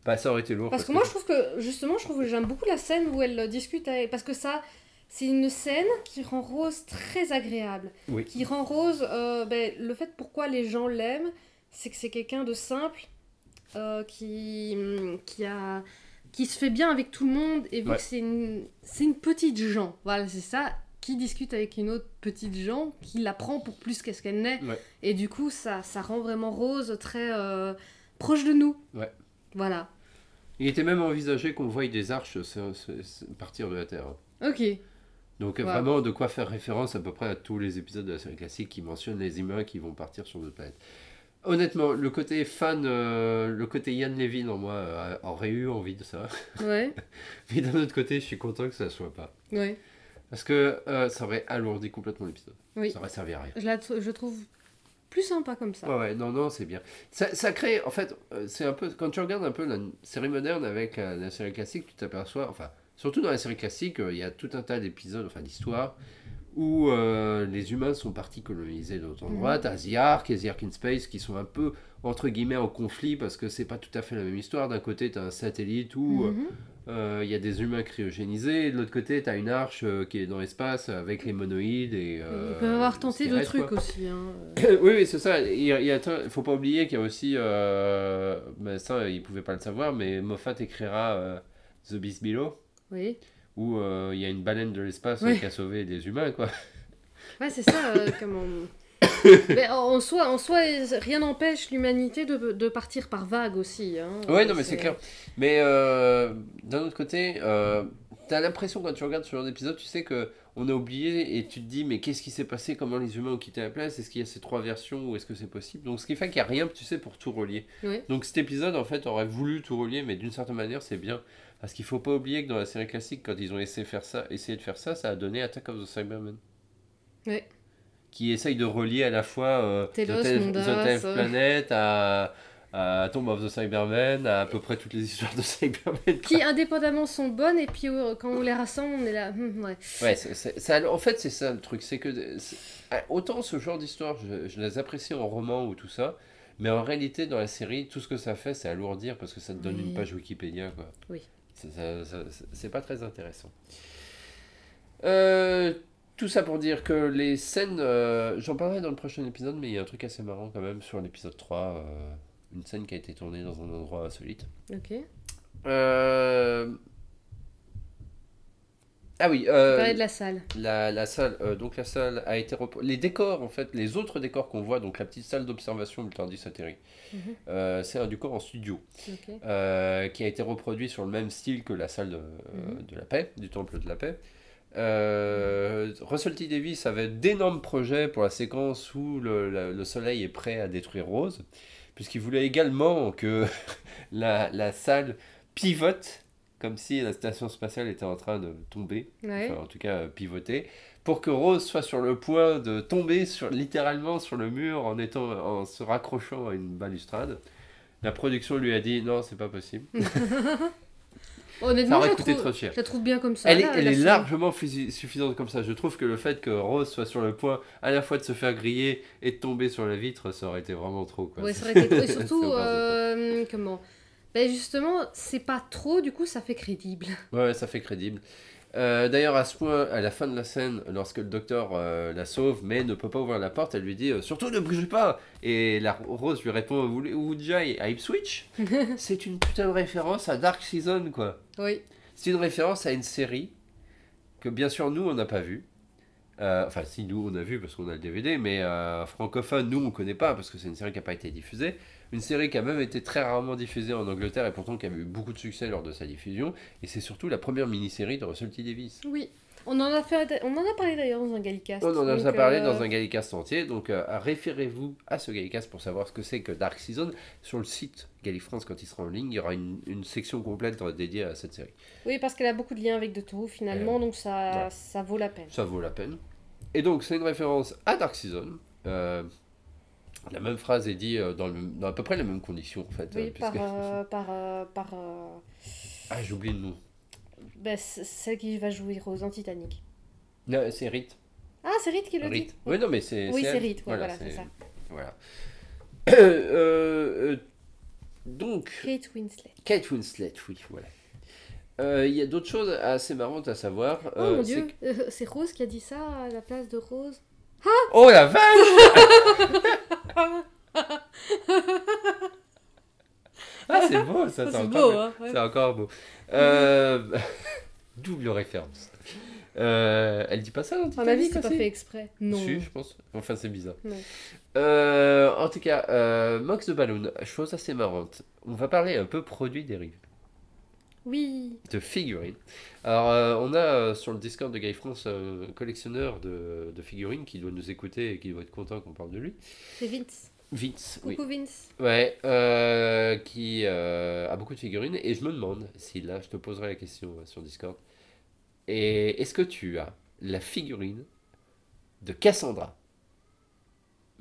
Bah ça aurait été lourd. Parce que moi, je trouve que, justement, je trouve que j'aime beaucoup la scène où elle discute avec... Parce que ça, c'est une scène qui rend Rose très agréable. Oui. Qui rend Rose... euh, ben, le fait pourquoi les gens l'aiment, c'est que c'est quelqu'un de simple, euh, qui, qui a... qui se fait bien avec tout le monde, et vu Ouais. que c'est une... une petite gens, voilà, c'est ça, qui discute avec une autre petite gens, qui la prend pour plus qu'est-ce qu'elle n'est. Ouais. Et du coup, ça, ça rend vraiment Rose très euh, proche de nous. Ouais. Voilà. Il était même envisagé qu'on voie des arches se- se- se- partir de la Terre. Ok. Donc Wow. vraiment de quoi faire référence à peu près à tous les épisodes de la série classique qui mentionnent les humains qui vont partir sur d'autres planètes. Honnêtement, le côté fan, euh, le côté Yann Levin en moi euh, aurait eu envie de ça. Ouais. Mais d'un autre côté, je suis content que ça ne soit pas. Ouais. Parce que euh, ça aurait alourdi complètement l'épisode. Oui. Ça aurait servi à rien. Je la je trouve plus sympa comme ça. Ouais, ouais, non, non, c'est bien. Ça, ça crée, en fait, c'est un peu, quand tu regardes un peu la série moderne avec euh, la série classique, tu t'aperçois, enfin, surtout dans la série classique, euh, il y a tout un tas d'épisodes, enfin, d'histoires, où euh, les humains sont partis coloniser d'autres endroits. T'as The Ark et The Ark in Space qui sont un peu, entre guillemets, en conflit parce que c'est pas tout à fait la même histoire. D'un côté, t'as un satellite où euh, Mhm. euh, il y a des humains cryogénisés, et de l'autre côté, tu as une arche euh, qui est dans l'espace avec les monoïdes. Et, Ils peuvent avoir tenté reste, trucs quoi. aussi. Hein. oui, oui, c'est ça. Il y a- faut pas oublier qu'il y a aussi. Ben ça, ils pouvaient pas le savoir, mais Moffat écrira The Beast Below, Oui. où euh, il y a une baleine de l'espace euh, Oui. qui a sauvé des humains, quoi. Ouais, c'est ça. euh, comment... Mais en soi, en soi, rien n'empêche l'humanité de, de partir par vague aussi. Hein. Ouais, non, mais c'est clair. Mais euh, d'un autre côté, euh, t'as l'impression quand tu regardes ce genre d'épisode, tu sais que on a oublié et tu te dis, mais qu'est-ce qui s'est passé? Comment les humains ont quitté la place? Est-ce qu'il y a ces trois versions ou est-ce que c'est possible? Donc, ce qui fait qu'il n'y a rien, tu sais, pour tout relier. Oui. Donc, cet épisode, en fait, aurait voulu tout relier, mais d'une certaine manière, c'est bien. Parce qu'il faut pas oublier que dans la série classique, quand ils ont essayé, faire ça, essayé de faire ça, ça a donné Attack of the Cybermen. Ouais. Qui essaye de relier à la fois euh, Telos, The Tenth- euh. Planet à, à Tomb of the Cybermen, à à peu près toutes les histoires de Cybermen. Qui indépendamment sont bonnes et puis euh, quand on les rassemble, on est là. hum, ouais. Ouais, c'est- c'est- ça- en fait, c'est ça le truc. C'est que ah, autant ce genre d'histoire, je, je les apprécie en roman ou tout ça, mais en réalité, dans la série, tout ce que ça fait, c'est alourdir parce que ça te donne Oui. une page Wikipédia. Quoi. Oui. C'est pas très intéressant. Euh, tout ça pour dire que les scènes, euh, j'en parlerai dans le prochain épisode, mais il y a un truc assez marrant quand même sur l'épisode 3, euh, une scène qui a été tournée dans un endroit insolite. Ok. Ah oui, euh, de la salle. la, la salle, euh, donc la salle a été les décors en fait, les autres décors qu'on voit, donc la petite salle d'observation du Tardis atterri, Mhm. euh, c'est un décor en studio euh, qui a été reproduit sur le même style que la salle de, Mhm. de la paix, du temple de la paix. Russell T Davis avait d'énormes projets pour la séquence où le, la- le soleil est prêt à détruire Rose, puisqu'il voulait également que la, la salle pivote comme si la station spatiale était en train de tomber Ouais. enfin, en tout cas euh, pivoter, pour que Rose soit sur le point de tomber sur, littéralement sur le mur en, étant, en se raccrochant à une balustrade. La production lui a dit non, c'est pas possible. Ça Honnêtement, je aurait coûté trouve, trop cher. je la trouve bien comme ça. Elle est, là, elle la est scène. largement suffisante comme ça. Je trouve que le fait que Rose soit sur le point à la fois de se faire griller et de tomber sur la vitre, ça aurait été vraiment trop. Quoi. Ouais, ça aurait été trop. Et surtout, euh, comment? Ben Justement, c'est pas trop, du coup, ça fait crédible. Ouais, ça fait crédible. Euh, D'ailleurs, à ce point, à la fin de la scène, lorsque le docteur euh, la sauve, mais ne peut pas ouvrir la porte, elle lui dit euh, Surtout ne bougez pas Et la Rose lui répond Vous voulez où j'aille à Ipswich? C'est une putain de référence à Dark Season, quoi. Oui. C'est une référence à une série que, bien sûr, nous, on n'a pas vue. Enfin, si, nous, on a vu parce qu'on a le DVD, mais francophone, nous, on connaît pas parce que c'est une série qui n'a pas été diffusée. Une série qui a même été très rarement diffusée en Angleterre et pourtant qui a eu beaucoup de succès lors de sa diffusion. Et c'est surtout la première mini-série de Russell T Davis. Oui. On en a, fait, on en a parlé d'ailleurs dans un Gallicast. On en a parlé euh, dans un Gallicast entier, donc euh, référez-vous à ce Gallicast pour savoir ce que c'est que Dark Season. Sur le site Gallifrance, quand il sera en ligne, il y aura une, une section complète dédiée à cette série. Oui, parce qu'elle a beaucoup de liens avec Doctor Who finalement, donc ça, ouais. ça vaut la peine. Ça vaut la peine. Et donc, c'est une référence à Dark Season. La même phrase est dit euh, dans, le- dans à peu près les mêmes conditions, en fait. Oui, euh, par. euh, par, par Ah, j'oublie le nom. c- celle qui va jouer Rose en Titanic. Non, c'est Rite. Ah, c'est Rite qui le dit Rite. Oui, non, mais c'est. Oui, c'est. Rite, ouais, voilà, c'est ça. Voilà. Euh, donc, Kate Winslet. Kate Winslet, oui, voilà. Euh, Il y a d'autres choses assez marrantes à savoir. Oh euh, mon dieu, c'est Rose qui a dit ça à la place de Rose. Oh la vache Ah, c'est beau, ça, c'est encore, beau, hein ouais. c'est encore beau. Euh, Double référence. Euh, elle dit pas ça dans À avis, Titanic c'est pas fait exprès. Non. Si, je pense. Enfin, c'est bizarre. Euh, en tout cas, euh, Mox de Balloon, chose assez marrante. On va parler un peu produits dérivés Oui. de figurines. Alors, euh, on a euh, sur le Discord de Guy France un collectionneur de, de figurines qui doit nous écouter et qui doit être content qu'on parle de lui. C'est Vince. Vince, oui. Coucou Vince. Ouais, euh, qui euh, a beaucoup de figurines. Et je me demande si là, je te poserai la question euh, sur Discord. Et est-ce que tu as la figurine de Cassandra?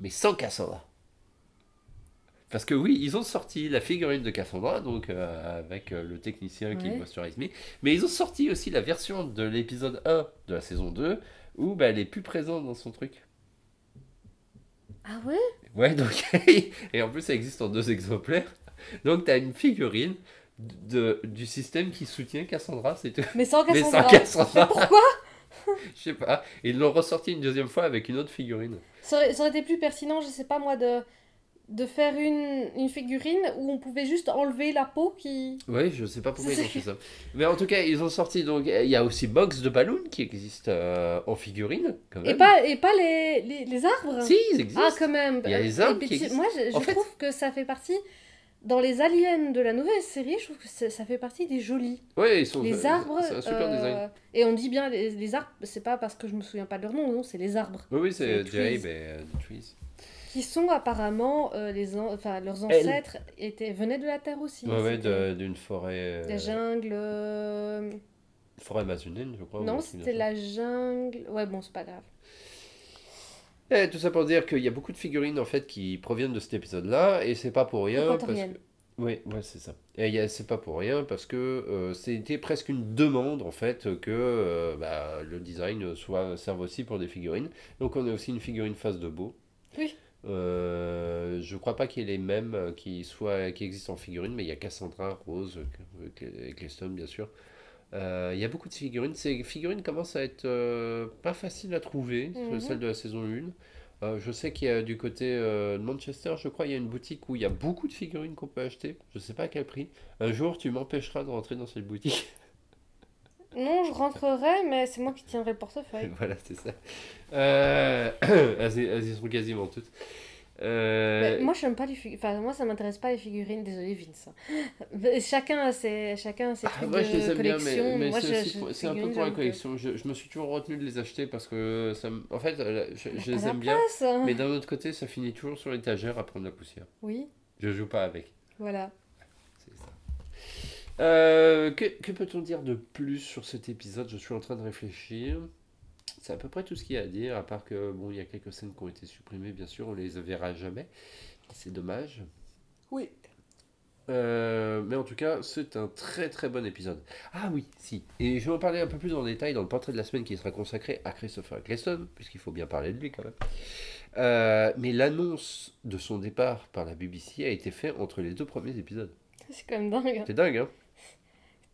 Mais sans Cassandra Parce que oui, ils ont sorti la figurine de Cassandra, donc euh, avec euh, le technicien qui Ouais. sur Izmi. Mais ils ont sorti aussi la version de l'épisode 1 de la saison 2 où bah, elle est plus présente dans son truc. Ah ouais? Ouais, donc, et en plus, ça existe en deux exemplaires. Donc, tu as une figurine de, du système qui soutient Cassandra, c'est tout. Mais sans Mais Cassandra. sans Cassandra. Mais pourquoi? Je sais pas. Ils l'ont ressorti une deuxième fois avec une autre figurine. ça aurait, ça aurait été plus pertinent, je sais pas moi, de, de faire une, une figurine où on pouvait juste enlever la peau qui. Oui, je sais pas pourquoi ils ont fait ça. Mais en tout cas, ils ont sorti donc. Il y a aussi Box de Balloon qui existe euh, en figurine, quand même. Et pas, et pas les, les, les arbres Si, ils existent. Ah, quand même. Il y a les arbres qui existent. Moi, je, je En fait- trouve que ça fait partie. Dans les aliens de la nouvelle série, je trouve que ça fait partie des jolis. Ouais, ils sont. Les arbres. C'est un super euh, design. Et on dit bien les, les arbres, c'est pas parce que je me souviens pas de leur nom, non, c'est les arbres. Oui, oui, c'est Jabe et euh, Trees. Qui sont apparemment. euh, les an- enfin, leurs ancêtres étaient, venaient de la Terre aussi. Ouais, ouais, C'était de- d'une forêt. euh, La jungle. euh, Forêt amazonienne, je crois. Non, c'était la jungle. Ouais, bon, c'est pas grave. Eh, tout ça pour dire qu'il y a beaucoup de figurines en fait qui proviennent de cet épisode-là et c'est pas pour rien. Parce Équatoriennes. que... Oui, ouais, c'est ça. Et il y a- c'est pas pour rien parce que euh, c'était presque une demande en fait que euh, bah, le design soit serve aussi pour des figurines. Donc on a aussi une figurine face de beau. Oui. Euh, je crois pas qu'il y ait les mêmes euh, qui soient qui existent en figurine, mais il y a Cassandra, Rose, euh, Cl- Cleston bien sûr. Euh, il y a beaucoup de figurines. Ces figurines commencent à être euh, pas faciles à trouver, Mhm. celles de la saison 1. Euh, je sais qu'il y a du côté de Manchester, je crois, il y a une boutique où il y a beaucoup de figurines qu'on peut acheter. Je sais pas à quel prix. Un jour, tu m'empêcheras de rentrer dans cette boutique. Non, je rentrerai, mais c'est moi qui tiendrai le portefeuille. voilà, c'est ça. Euh... elles, elles y sont quasiment toutes. Euh, moi, j'aime pas les. Enfin, moi, ça m'intéresse pas les figurines. Désolé, Vince. Chacun a ses, chacun a ses Ah, moi je de bien, collection. mais, c'est je- je- un peu pour la collection. Je, je me suis toujours retenu de les acheter parce que ça me- En fait, euh, je, je les aime bien, place, hein. mais d'un autre côté, ça finit toujours sur l'étagère à prendre la poussière. Oui, Je joue pas avec. voilà. C'est ça. Euh, que que peut-on dire de plus sur cet épisode? Je suis en train de réfléchir. C'est à peu près tout ce qu'il y a à dire, à part que bon, il y a quelques scènes qui ont été supprimées, bien sûr, on les verra jamais. C'est dommage. Oui. Euh, mais en tout cas, c'est un très très bon épisode. Ah oui, si. Et je vais en parler un peu plus en détail dans le portrait de la semaine qui sera consacré à Christopher Eccleston, puisqu'il faut bien parler de lui quand même. Euh, mais l'annonce de son départ par la BBC a été faite entre les deux premiers épisodes. C'est quand même dingue. C'est dingue, hein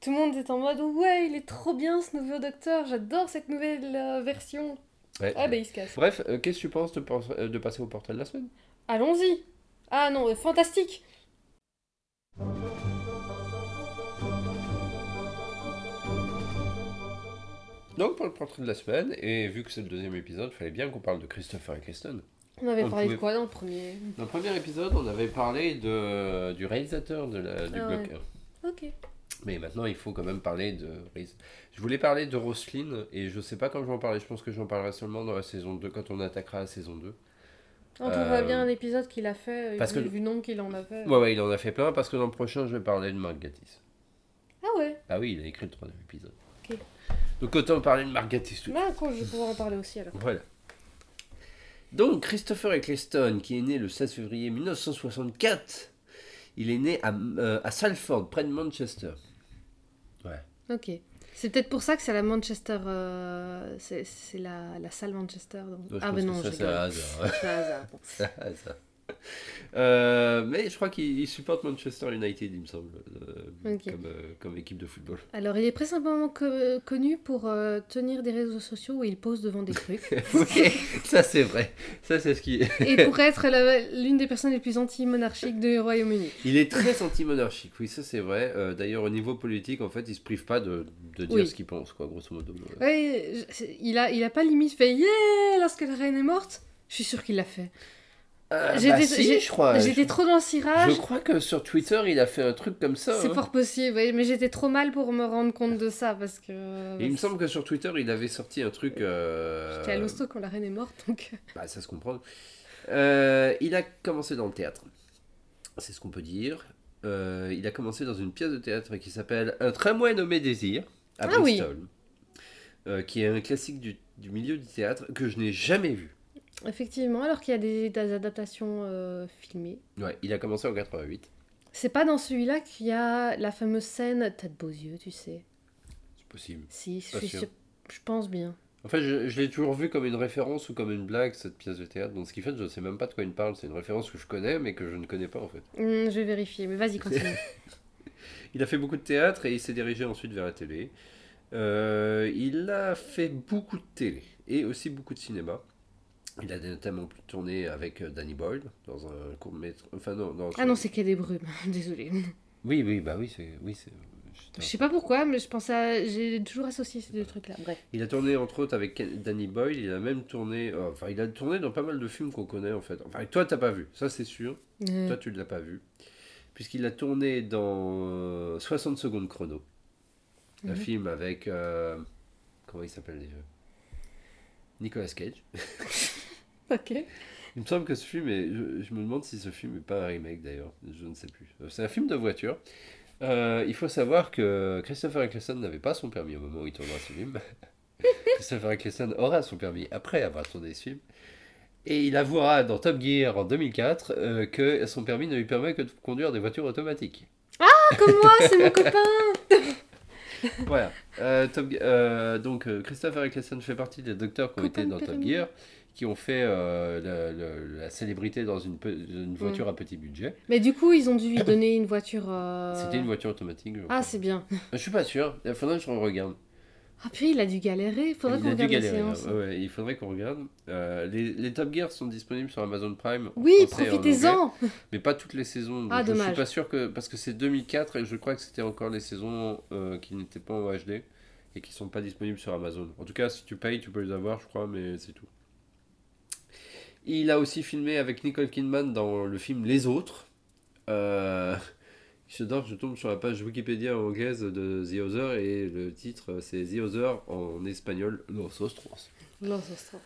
Tout le monde est en mode Ouais, il est trop bien ce nouveau docteur. J'adore cette nouvelle euh, version. Ouais. Ah, bah, il se casse. Bref, euh, qu'est-ce que tu penses de, euh, de passer au portrait de la semaine? Allons-y. Ah non, euh, fantastique. Donc pour le portrait de la semaine, et vu que c'est le deuxième épisode, il fallait bien qu'on parle de Christopher Eccleston. On avait On parlé pouvait- de quoi dans le premier? Dans le premier épisode, on avait parlé de, du réalisateur de la- du Ah ouais. bloc. Ok. Mais maintenant, il faut quand même parler de. Je voulais parler de Roslyn et je sais pas quand je vais en parler. Je pense que j'en parlerai seulement dans la saison 2, quand on attaquera la saison 2. On trouvera Euh, bien un épisode qu'il a fait, parce vu, que- vu le nombre qu'il en a fait. Ouais, ouais, il en a fait plein parce que dans le prochain, je vais parler de Mark Gatiss. Ah ouais Ah oui, il a écrit le troisième épisode. Ok. Donc autant parler de Mark Gatiss tout de Bah, je vais pouvoir en parler aussi alors. Voilà. Donc, Christopher Eccleston, qui est né le 16 février 1964, il est né à, euh, à Salford, près de Manchester. Ok. C'est peut-être pour ça que c'est la Manchester. euh, c'est la, la salle Manchester. donc- ah, ben non, c'est hasard. C'est un hasard. Euh, mais je crois qu'il il supporte Manchester United, il me semble, euh, comme, euh, comme équipe de football. Alors, il est principalement co- connu pour tenir des réseaux sociaux où il pose devant des trucs. ça c'est vrai. Ça c'est ce qui. et pour être l'une des personnes les plus anti-monarchiques du Royaume-Uni. Il est très anti-monarchique, oui, ça c'est vrai. D'ailleurs, au niveau politique, en fait, il se prive pas de, de dire Oui. ce qu'il pense, quoi, grosso modo. Ouais, il a, il a pas limite fait yeah lorsque la reine est morte. Je suis sûre qu'il l'a fait. Ah, J'étais- bah si, j'ai- je crois. J'étais trop dans le cirage. je crois que sur Twitter, il a fait un truc comme ça. C'est hein. fort possible, oui, mais j'étais trop mal pour me rendre compte de ça parce que. Et il me semble que sur Twitter, il avait sorti un truc. euh, J'étais à l'hosto quand la reine est morte, donc. Bah, ça se comprend. Euh, il a commencé dans le théâtre. C'est ce qu'on peut dire. Euh, il a commencé dans une pièce de théâtre qui s'appelle Un tramway nommé Désir, à Ah oui. Bristol. Euh, qui est un classique du, du milieu du théâtre que je n'ai jamais vu. Effectivement, alors qu'il y a des, des adaptations euh, filmées. Ouais, il a commencé en 88. C'est pas dans celui-là qu'il y a la fameuse scène T'as de beaux yeux, tu sais. C'est possible. Si, je, suis sûr. je pense bien. En fait, je, je l'ai toujours vu comme une référence ou comme une blague, cette pièce de théâtre. Donc, ce qui fait que je ne sais même pas de quoi il parle. C'est une référence que je connais, mais que je ne connais pas, en fait. Hum, je vais vérifier, mais vas-y, continue. Il a fait beaucoup de théâtre et il s'est dirigé ensuite vers la télé. Euh, il a fait beaucoup de télé et aussi beaucoup de cinéma. Il a notamment tourné avec euh, Danny Boyle dans un court métrage. Enfin, non, dans Ah non, c'est Quai des Brumes, désolé. Oui, oui, bah oui, c'est. Oui. Je sais pas pourquoi, mais je pense à. J'ai toujours associé ces deux trucs-là. Bref. Il a tourné entre autres avec Danny Boyle. Il a même tourné. euh, Enfin, il a tourné dans pas mal de films qu'on connaît en fait. Enfin, toi, t'as pas vu, ça c'est sûr. Euh, Toi, tu ne l'as pas vu. Puisqu'il a tourné dans euh, 60 secondes chrono. Un Mhm. film avec. comment il s'appelle déjà? Nicolas Cage. Ok. Il me semble que ce film est. Je, je me demande si ce film n'est pas un remake d'ailleurs. Je ne sais plus. Euh, C'est un film de voiture. Euh, il faut savoir que Christopher Eccleston n'avait pas son permis au moment où il tournera ce film. Christopher Eccleston aura son permis après avoir tourné ce film. Et il avouera dans Top Gear en 2004 euh, que son permis ne lui permet que de conduire des voitures automatiques. Ah, comme moi, c'est mon copain Voilà. Euh, Top euh, donc euh, Christopher Eccleston fait partie des docteurs qui ont été dans Top. Gear, qui ont fait euh, la célébrité dans une, voiture à petit budget. Mais du coup, ils ont dû lui donner une voiture. C'était une voiture automatique. je Ah, c'est bien. Je suis pas sûr. Il faudrait que je regarde. Ah, puis il a dû galérer. Faudrait il qu'on regarde la galérer. séance. Ouais, ouais, il faudrait qu'on regarde. Euh, les, les Top Gear sont disponibles sur Amazon Prime. Oui, profitez-en Mais pas toutes les saisons. Ah, Je suis dommage. pas sûr que. Parce que c'est 2004 et je crois que c'était encore les saisons euh, qui n'étaient pas en HD et qui sont pas disponibles sur Amazon. En tout cas, si tu payes, tu peux les avoir, je crois, mais c'est tout. Il a aussi filmé avec Nicole Kidman dans le film Les Autres. Euh, J'adore, je tombe sur la page Wikipédia anglaise de The Other et le titre c'est The Other en espagnol Los Ostros. Los Ostros.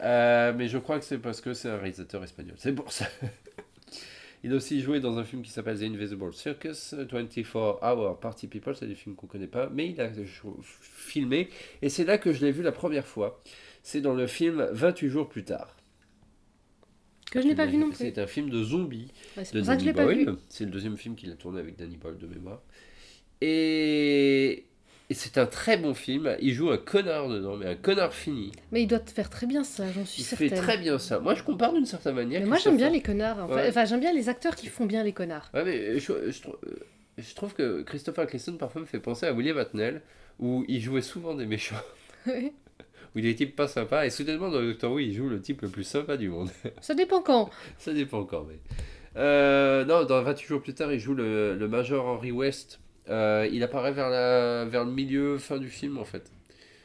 Euh, mais je crois que c'est parce que c'est un réalisateur espagnol. C'est pour ça. Il a aussi joué dans un film qui s'appelle The Invisible Circus, 24 Hour Party People, c'est des films qu'on connaît pas, mais il a filmé, et c'est là que je l'ai vu la première fois. C'est dans le film 28 jours plus tard. Que je n'ai pas vu non plus. C'est un film de zombies Ouais, de Danny. Boyle. C'est le deuxième film qu'il a tourné avec Danny Boyle de mémoire. Et, et c'est un très bon film. Il joue un connard dedans, mais un connard fini. Mais il doit te faire très bien ça, j'en suis Il certaine. fait très bien ça. Moi, je compare d'une certaine manière. Mais moi j'aime bien les connards. Enfin, Ouais. enfin, j'aime bien les acteurs qui font bien les connards. Ouais, mais je, euh, je trouve que Christopher Eccleston parfois me fait penser à William Atnell, où il jouait souvent des méchants, où il est type pas sympa, et soudainement dans Doctor Who, il joue le type le plus sympa du monde. ça dépend quand. Ça dépend encore, mais. Euh, non, dans 28 jours plus tard, il joue le, le Major Henry West. Euh, il apparaît vers, la, vers le milieu, fin du film en fait.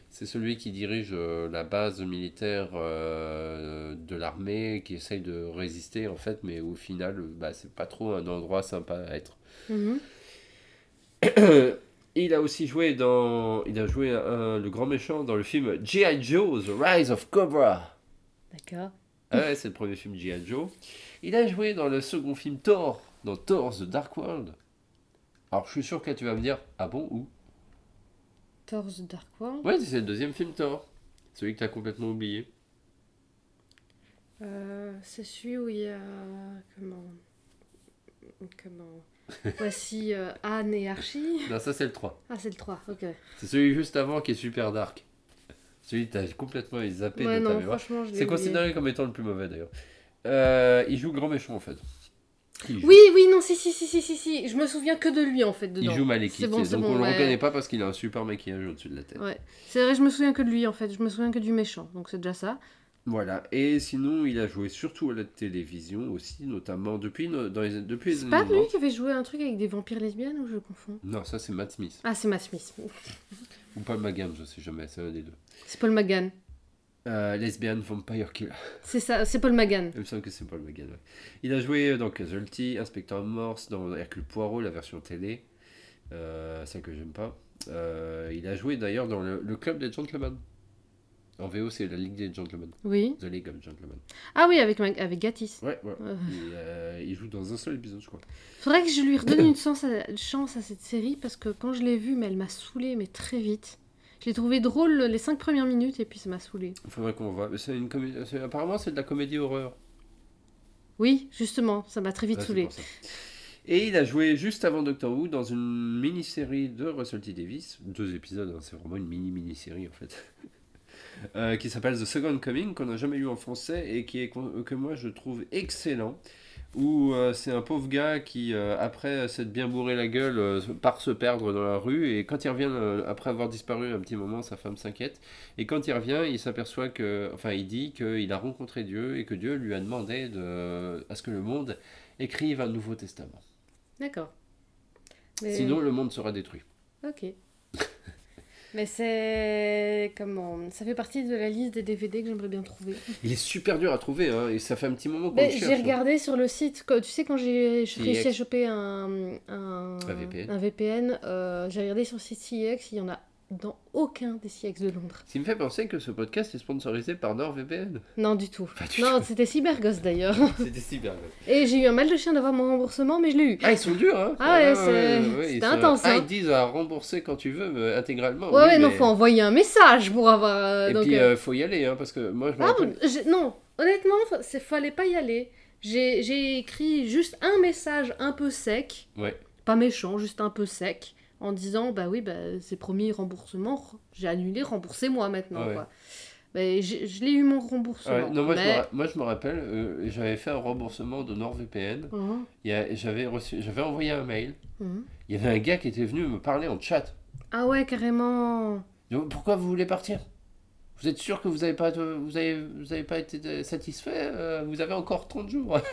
C'est celui qui dirige euh, la base militaire euh, de l'armée, qui essaye de résister en fait, mais au final, bah, c'est pas trop un endroit sympa à être. Mhm. il a aussi joué dans. Il a joué le grand méchant dans le film G.I. Joe, The Rise of Cobra. D'accord. Ah ouais, c'est le premier film G.I. Joe. Il a joué dans le second film Thor, dans Thor The Dark World. Alors je suis sûr que là tu vas me dire, ah bon, où? Thor The Dark World? Ouais, c'est le deuxième film Thor. Celui que t'as complètement oublié. Euh, c'est celui où il y a. Comment. Comment? Voici euh, Anne et Archie. Non, ça c'est le 3. Ah, c'est le 3, ok. C'est celui juste avant qui est super dark. Celui t'as complètement zappé Ouais, de ta non, mémoire. franchement, je l'ai C'est considéré comme étant le plus mauvais d'ailleurs. Euh, il joue grand méchant en fait. Oui, oui, non, si, si, si, si, si, si. Je me souviens que de lui en fait dedans. il joue Malekith. Bon, donc bon, on le ouais. reconnaît pas parce qu'il a un super maquillage au-dessus de la tête. Ouais. C'est vrai, je me souviens que de lui en fait. Je me souviens que du méchant. Donc c'est déjà ça. Voilà, et sinon il a joué surtout à la télévision aussi, notamment depuis, dans les, depuis C'est pas 90. lui qui avait joué un truc avec des vampires lesbiennes ou je confonds? Non, ça c'est Matt Smith. Ah, c'est Matt Smith. Ou Paul McGann, je sais jamais, c'est un des deux. C'est Paul McGann. Euh, Lesbian Vampire Killer. C'est ça, c'est Paul McGann. Il me semble que c'est Paul McGann. ouais. Il a joué dans Casualty, Inspector Morse, dans Hercule Poirot, la version télé, euh, celle que j'aime pas. Euh, il a joué d'ailleurs dans le, le Club des Gentlemen. En VO, c'est la Ligue des Gentlemen. Oui. The League of Gentlemen. Ah oui, avec, avec Gatis. Ouais, ouais. Euh. Il, euh, il joue dans un seul épisode, je crois. Faudrait que je lui redonne une chance à, une chance à cette série parce que quand je l'ai vue, mais elle m'a saoulée, mais très vite. Je l'ai trouvé drôle les 5 premières minutes et puis ça m'a saoulée. Faudrait qu'on voit. Mais une Apparemment, c'est de la comédie horreur. Oui, justement, ça m'a très vite Ah, saoulée. Et il a joué juste avant Doctor Who dans une mini-série de Russell T Davis, deux épisodes, hein, c'est vraiment une mini-mini-série en fait, Euh, qui s'appelle The Second Coming, qu'on n'a jamais eu en français et qui est, que moi je trouve excellent. où euh, c'est un pauvre gars qui, euh, après s'être bien bourré la gueule, part se perdre dans la rue. Et quand il revient, après avoir disparu un petit moment, sa femme s'inquiète. Et quand il revient, il s'aperçoit que, enfin, il dit qu'il a rencontré Dieu et que Dieu lui a demandé de, à ce que le monde écrive un Nouveau Testament. D'accord. Mais- Sinon, le monde sera détruit. Ok. Mais c'est. Comment Ça fait partie de la liste des DVD que j'aimerais bien trouver. Il est super dur à trouver, hein, et ça fait un petit moment qu'on cherche. j'ai hein. regardé sur le site, tu sais, quand j'ai réussi à choper un, un, Un VPN. un VPN, euh, j'ai regardé sur le site CX, il y en a dans aucun des CX de Londres. Ce qui me fait penser que ce podcast est sponsorisé par NordVPN. Non, du tout. Pas du Non, c'était Cyberghost d'ailleurs. C'était super. Et j'ai eu un mal de chien d'avoir mon remboursement, mais je l'ai eu. Ah, ils sont durs, hein Ah ouais, c'est- c'était sont- intense, Ah, hein. ils disent à rembourser quand tu veux, mais intégralement. Ouais, oui, ouais, non, mais- faut envoyer un message pour avoir. euh, Et donc, puis, euh, euh, faut y aller, hein, parce que moi, je Ah, rappelle... non, honnêtement, c'est fallait pas y aller. J'ai écrit juste un message un peu sec, Ouais. pas méchant, juste un peu sec, en disant bah oui, bah, c'est promis remboursement, j'ai annulé, remboursez-moi maintenant. Ah ouais. quoi. Bah, je l'ai eu mon remboursement. Ouais, non, moi, je me, mais... ra- moi, je me rappelle, euh, j'avais fait un remboursement de NordVPN. J'avais reçu... j'avais envoyé un mail. Il y avait un gars qui était venu me parler en chat. Ah ouais, carrément. Donc, Pourquoi vous voulez partir? Vous êtes sûr que vous n'avez pas, vous avez, vous avez pas été satisfait Euh, Vous avez encore 30 jours.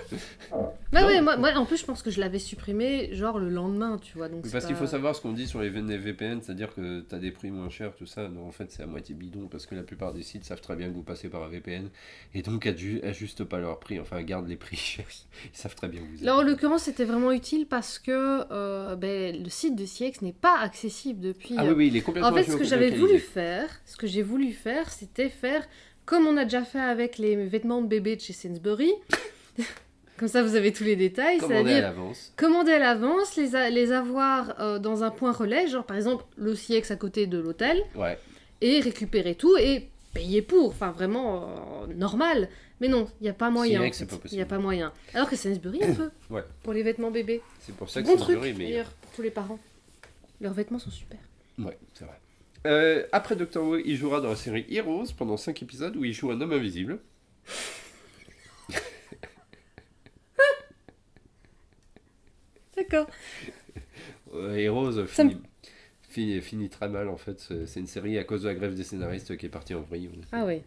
Bah ouais, moi, moi, en plus, je pense que je l'avais supprimé genre le lendemain, tu vois. Donc Oui, Parce qu'il faut savoir ce qu'on dit sur les VPN, c'est-à-dire que tu as des prix moins chers, tout ça. Non, en fait, c'est à moitié bidon parce que la plupart des sites savent très bien que vous passez par un VPN et donc aju- ajustent pas leur prix, enfin gardent les prix chers. Ils savent très bien que vous êtes. Là, en l'occurrence, c'était vraiment utile parce que euh, ben, le site de CX n'est pas accessible depuis. Ah oui, oui, il est complètement En fait, ce que j'avais voulu faire, ce que j'ai voulu faire, c'était faire comme on a déjà fait avec les vêtements de bébé de chez Sainsbury. comme ça, vous avez tous les détails. Commander à l'avance. commander à l'avance, les, a- les avoir euh, dans un point relais, genre par exemple le CX à côté de l'hôtel, Ouais. et récupérer tout et payer pour. Enfin, vraiment euh, normal. Mais non, il n'y a pas moyen. C'est pas possible. Il n'y a pas moyen. Alors que Sainsbury, on peut. Ouais. Pour les vêtements bébés. C'est pour ça que Bon c'est truc, Sainsbury, mais. d'ailleurs, pour tous les parents. Leurs vêtements sont super. Ouais, c'est vrai. Euh, après Doctor Who, il jouera dans la série Heroes pendant 5 épisodes où il joue un homme invisible. D'accord. Euh, Heroes Ça me- finit, finit, finit très mal en fait. C'est c'est une série à cause de la grève des scénaristes qui est partie en vrille. Ah oui.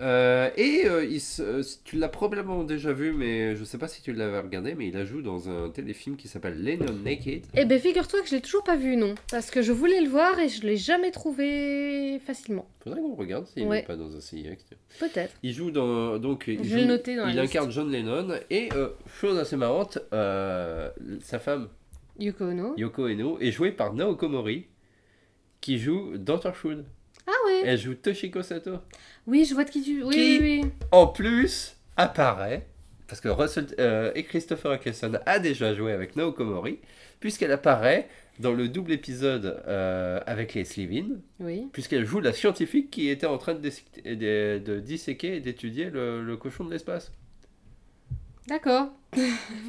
Euh, et euh, il se- euh, tu l'as probablement déjà vu, mais je sais pas si tu l'avais regardé, mais il a joué dans un téléfilm qui s'appelle Lennon Naked. Eh ben figure-toi que je l'ai toujours pas vu, non. Parce que je voulais le voir et je l'ai jamais trouvé facilement. Faudrait qu'on regarde s'il Ouais. n'est pas dans un tiens. Peut-être. Il joue dans donc il, Je joue- noter dans la il incarne John Lennon et euh, chose assez marrante, sa femme Yoko Ono. Yoko Eno est jouée par Naoko Mori qui joue Torchwood. Ah ouais. Elle joue Toshiko Sato. Oui, je vois de qui tu. Oui, Qui oui, oui. En plus, apparaît, parce que Russell euh, et Christopher Eccleston a déjà joué avec Naoko Mori, puisqu'elle apparaît dans le double épisode euh, avec les Slivin, Oui. puisqu'elle joue la scientifique qui était en train de, de- de disséquer et d'étudier le, le cochon de l'espace. D'accord.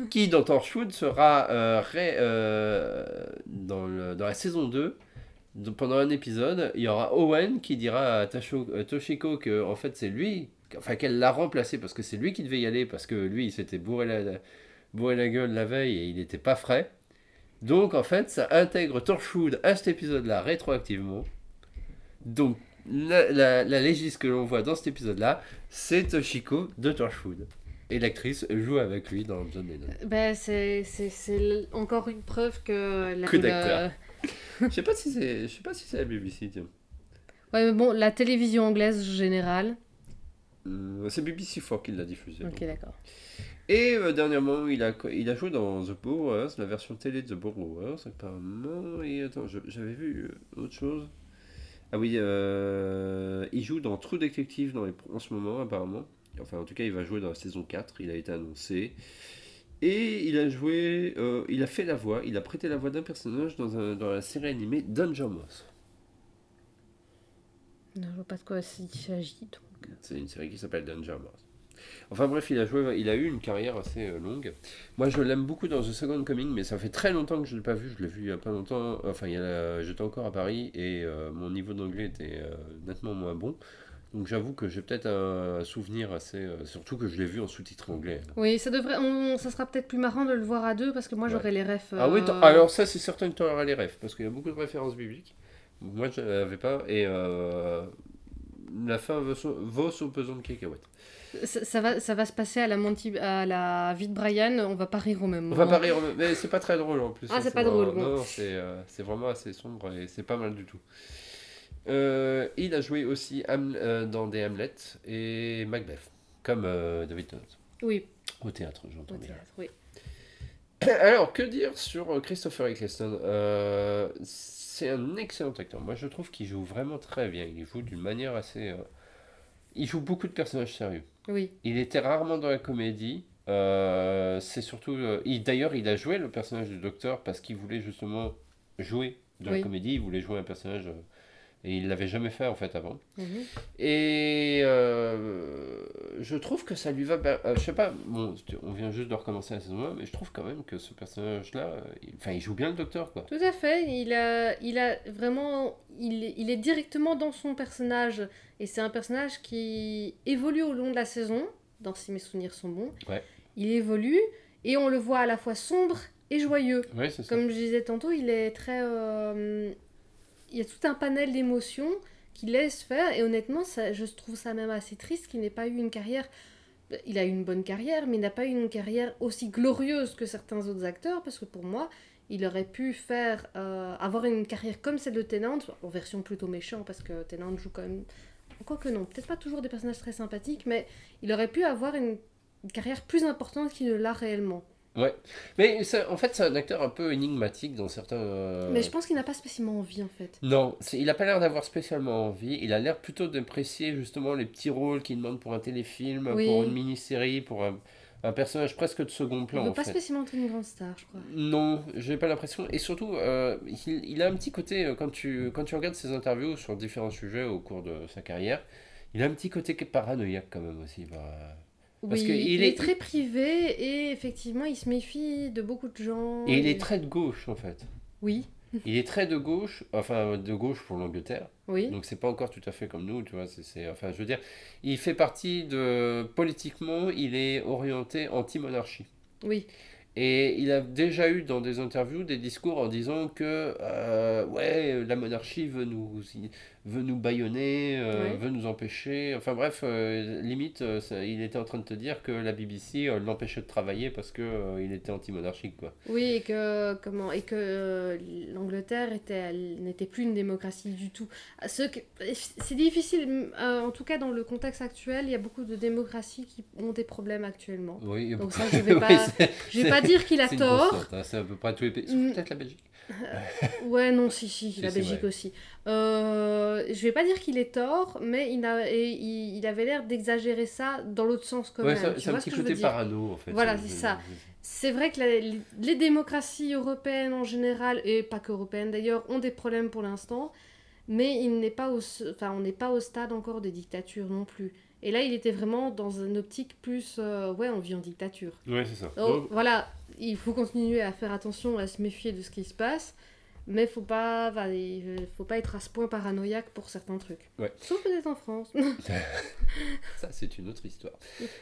Qui, dans Torchwood, sera euh, ré- euh, dans, le- dans la saison 2. De- Pendant un épisode, il y aura Owen qui dira à Tasho- euh, Toshiko que en fait c'est lui, enfin qu'elle l'a remplacé parce que c'est lui qui devait y aller parce que lui il s'était bourré la, bourré la gueule la veille et il n'était pas frais. Donc en fait ça intègre Torchwood à cet épisode-là rétroactivement. Donc la, la, la légiste que l'on voit dans cet épisode-là, c'est Toshiko de Torchwood. Et l'actrice joue avec lui dans John Lennon. Ben, c'est encore une preuve que. La, Que d'acteur. Je sais pas si c'est, je sais pas si c'est la BBC. Tiens. Ouais, mais bon, la télévision anglaise générale. Hum, c'est BBC 4 qui l'a diffusé. Ok, d'accord. Et euh, dernièrement, il a, il a joué dans The Borrowers, la version télé de The Borrowers, apparemment. Et attends, je- j'avais vu euh, autre chose. Ah oui, euh, il joue dans True Detective dans les, en ce moment, apparemment. Enfin, en tout cas, il va jouer dans la saison 4, il a été annoncé. Et il a joué, euh, il a fait la voix, il a prêté la voix d'un personnage dans, un- dans la série animée Danger Mouse. Non, je vois pas de quoi il s'agit. donc. C'est une série qui s'appelle Danger Mouse. Enfin bref, il a, joué, il a eu une carrière assez euh, longue. Moi, je l'aime beaucoup dans The Second Coming, mais ça fait très longtemps que je ne l'ai pas vu. Je l'ai vu il y a pas longtemps. Enfin, il y a la- j'étais encore à Paris et euh, mon niveau d'anglais était euh, nettement moins bon. Donc j'avoue que j'ai peut-être un souvenir assez. euh, surtout que je l'ai vu en sous-titre anglais. Oui, ça devrait, on- ça sera peut-être plus marrant de le voir à deux parce que moi Ouais. j'aurais les refs. Ah oui, euh, alors ça c'est certain que tu auras les rêves, parce qu'il y a beaucoup de références bibliques. Moi je n'avais pas, et euh, la fin vaut son, vaut son pesant de cacahuètes. ça, ça va, ça va se passer à la, Monty, à la vie de Brian, on va pas rire au même On moment. va pas rire, mais c'est pas très drôle en plus. Ah, c'est pas drôle, bon. Non, non, c'est euh, c'est vraiment assez sombre et c'est pas mal du tout. Euh, il a joué aussi Ham- euh, dans des Hamlet et Macbeth, comme euh, David Tennant. Oui, Au théâtre, j'entends bien. théâtre, oui. Alors, que dire sur Christopher Eccleston? C'est un excellent acteur. Moi, je trouve qu'il joue vraiment très bien. Il joue d'une manière assez. Il joue beaucoup de personnages sérieux. Oui, Il était rarement dans la comédie. C'est surtout. il- D'ailleurs, il a joué le personnage du docteur parce qu'il voulait justement jouer de la Oui. comédie. Il voulait jouer un personnage. Et il l'avait jamais fait en fait avant. mhm. Et euh, je trouve que ça lui va. bien. Euh, je sais pas, bon, on vient juste de recommencer la saison 1, mais je trouve quand même que ce personnage-là, il- enfin, il joue bien le docteur, quoi. Tout à fait, il a, il a vraiment, il, est- il est directement dans son personnage et c'est un personnage qui évolue au long de la saison, dans si mes souvenirs sont bons. Ouais. Il évolue et on le voit à la fois sombre et joyeux. Ça. Comme je disais tantôt, il est très, euh, il y a tout un panel d'émotions qu'il laisse faire et honnêtement, je trouve ça même assez triste qu'il n'ait pas eu une carrière. Il a eu une bonne carrière, mais il n'a pas eu une carrière aussi glorieuse que certains autres acteurs, parce que pour moi, il aurait pu faire euh, avoir une carrière comme celle de Tennant, en version plutôt méchant, parce que Tennant joue quand même. Quoique non, peut-être pas toujours des personnages très sympathiques, mais il aurait pu avoir une carrière plus importante qu'il ne l'a réellement. Ouais. Mais ça- en fait, c'est un acteur un peu énigmatique dans certains. euh, Mais je pense qu'il n'a pas spécialement envie en fait. Non, il a pas l'air d'avoir spécialement envie. Il a l'air plutôt d'apprécier justement les petits rôles qu'il demande pour un téléfilm, Oui. pour une mini-série, pour un, un personnage presque de second Il plan. veut pas fait. spécialement être une grande star, je crois. Non, j'ai pas l'impression. Et surtout, euh, il, il a un petit côté, euh, quand tu, quand tu regardes ses interviews sur différents sujets au cours de sa carrière, il a un petit côté qui est paranoïaque quand même aussi. bah. Parce que il, il est... est- très privé et effectivement, il se méfie de beaucoup de gens. Et il est très de gauche en fait. Oui, Il est très de gauche, enfin de gauche pour l'Angleterre. oui. Donc c'est pas encore tout à fait comme nous, tu vois. C'est, c'est- enfin, je veux dire, il fait partie de politiquement, il est orienté anti-monarchie. Oui, Et il a déjà eu dans des interviews des discours en disant que euh, ouais, la monarchie veut nous, veut nous bâillonner, euh, veut nous empêcher. Enfin bref, euh, limite, euh, ça- il était en train de te dire que la BBC l'empêchait de travailler parce que il était anti-monarchique, quoi. oui, et que comment et que l'Angleterre était n'était plus une démocratie du tout. Ce que- c'est difficile, en tout cas dans le contexte actuel, il y a beaucoup de démocraties qui ont des problèmes actuellement. Oui, Donc ça, je vais pas- Je vais pas dire qu'il a tort. hein, c'est à peu près tous les pays. Mm. Peut-être la Belgique. Ouais, non, si, si, Si, la Belgique aussi. Euh, je vais pas dire qu'il est tort, mais il, a, et il, il avait l'air d'exagérer ça dans l'autre sens quand Ouais, même. c'est un vois petit ce côté parano en fait. Voilà, c'est ça. C'est vrai que la- les, les démocraties européennes en général, et pas qu'européennes d'ailleurs, ont des problèmes pour l'instant, mais il n'est pas au, enfin, on n'est pas au stade encore des dictatures non plus. Et là, il était vraiment dans une optique plus, euh, ouais, on vit en dictature. Ouais, c'est ça. Donc, Donc, voilà, il faut continuer à faire attention, à se méfier de ce qui se passe, mais faut pas, faut pas être à ce point paranoïaque pour certains trucs. Ouais. Sauf peut-être en France, ça, c'est une autre histoire.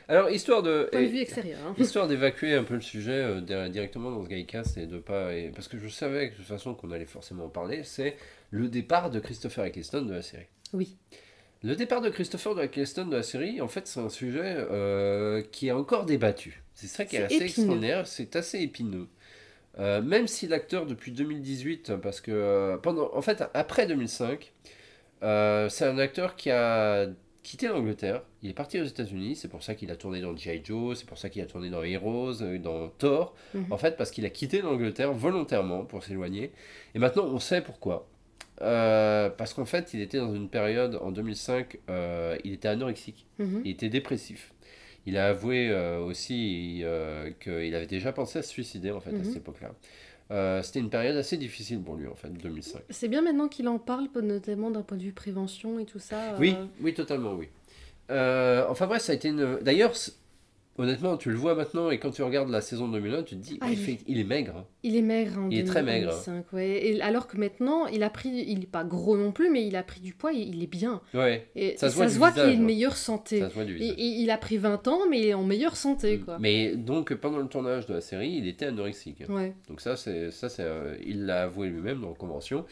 Alors, histoire de. point de vue extérieur. hein. Histoire d'évacuer un peu le sujet euh, di- directement dans ce Gaïcast et de pas. et- parce que je savais que de toute façon qu'on allait forcément en parler, c'est le départ de Christopher Eccleston de la série. Oui. Le départ de Christopher Eccleston de la série, en fait, c'est un sujet euh, qui est encore débattu. C'est ça qui est, assez épineux. extraordinaire, c'est assez épineux. Euh, même si l'acteur depuis 2018, parce que euh, pendant, en fait, après 2005, euh, c'est un acteur qui a quitté l'Angleterre, il est parti aux États-Unis, c'est pour ça qu'il a tourné dans G.I. Joe, c'est pour ça qu'il a tourné dans Heroes, dans Thor, Mhm. en fait, parce qu'il a quitté l'Angleterre volontairement pour s'éloigner. Et maintenant, on sait pourquoi. Euh, parce qu'en fait, il était dans une période en 2005, euh, il était anorexique, Mhm. il était dépressif. Il a avoué euh, aussi euh, qu'il avait déjà pensé à se suicider en fait à Mhm. cette époque-là. Euh, C'était une période assez difficile pour lui en fait, 2005. C'est bien maintenant qu'il en parle, notamment d'un point de vue prévention et tout ça. Oui, euh, oui, totalement, oui. Euh, enfin bref, ça a été une. D'ailleurs, honnêtement, tu le vois maintenant et quand tu regardes la saison 2001, tu te dis, Ah, il, il- fait- il est maigre. hein. Il est maigre en Il est très maigre. 2005, ouais. Et alors que maintenant, il a pris, il est pas gros non plus, mais il a pris du poids, et il est bien. Ouais, Et Ça se se voit qu'il est une hein. meilleure santé. ça se voit du Et, visage. et il a pris 20 ans, mais il est en meilleure santé, quoi. Mais donc, pendant le tournage de la série, il était anorexique. Ouais. Donc ça, c'est ça, c'est, euh, il l'a avoué lui-même dans la convention.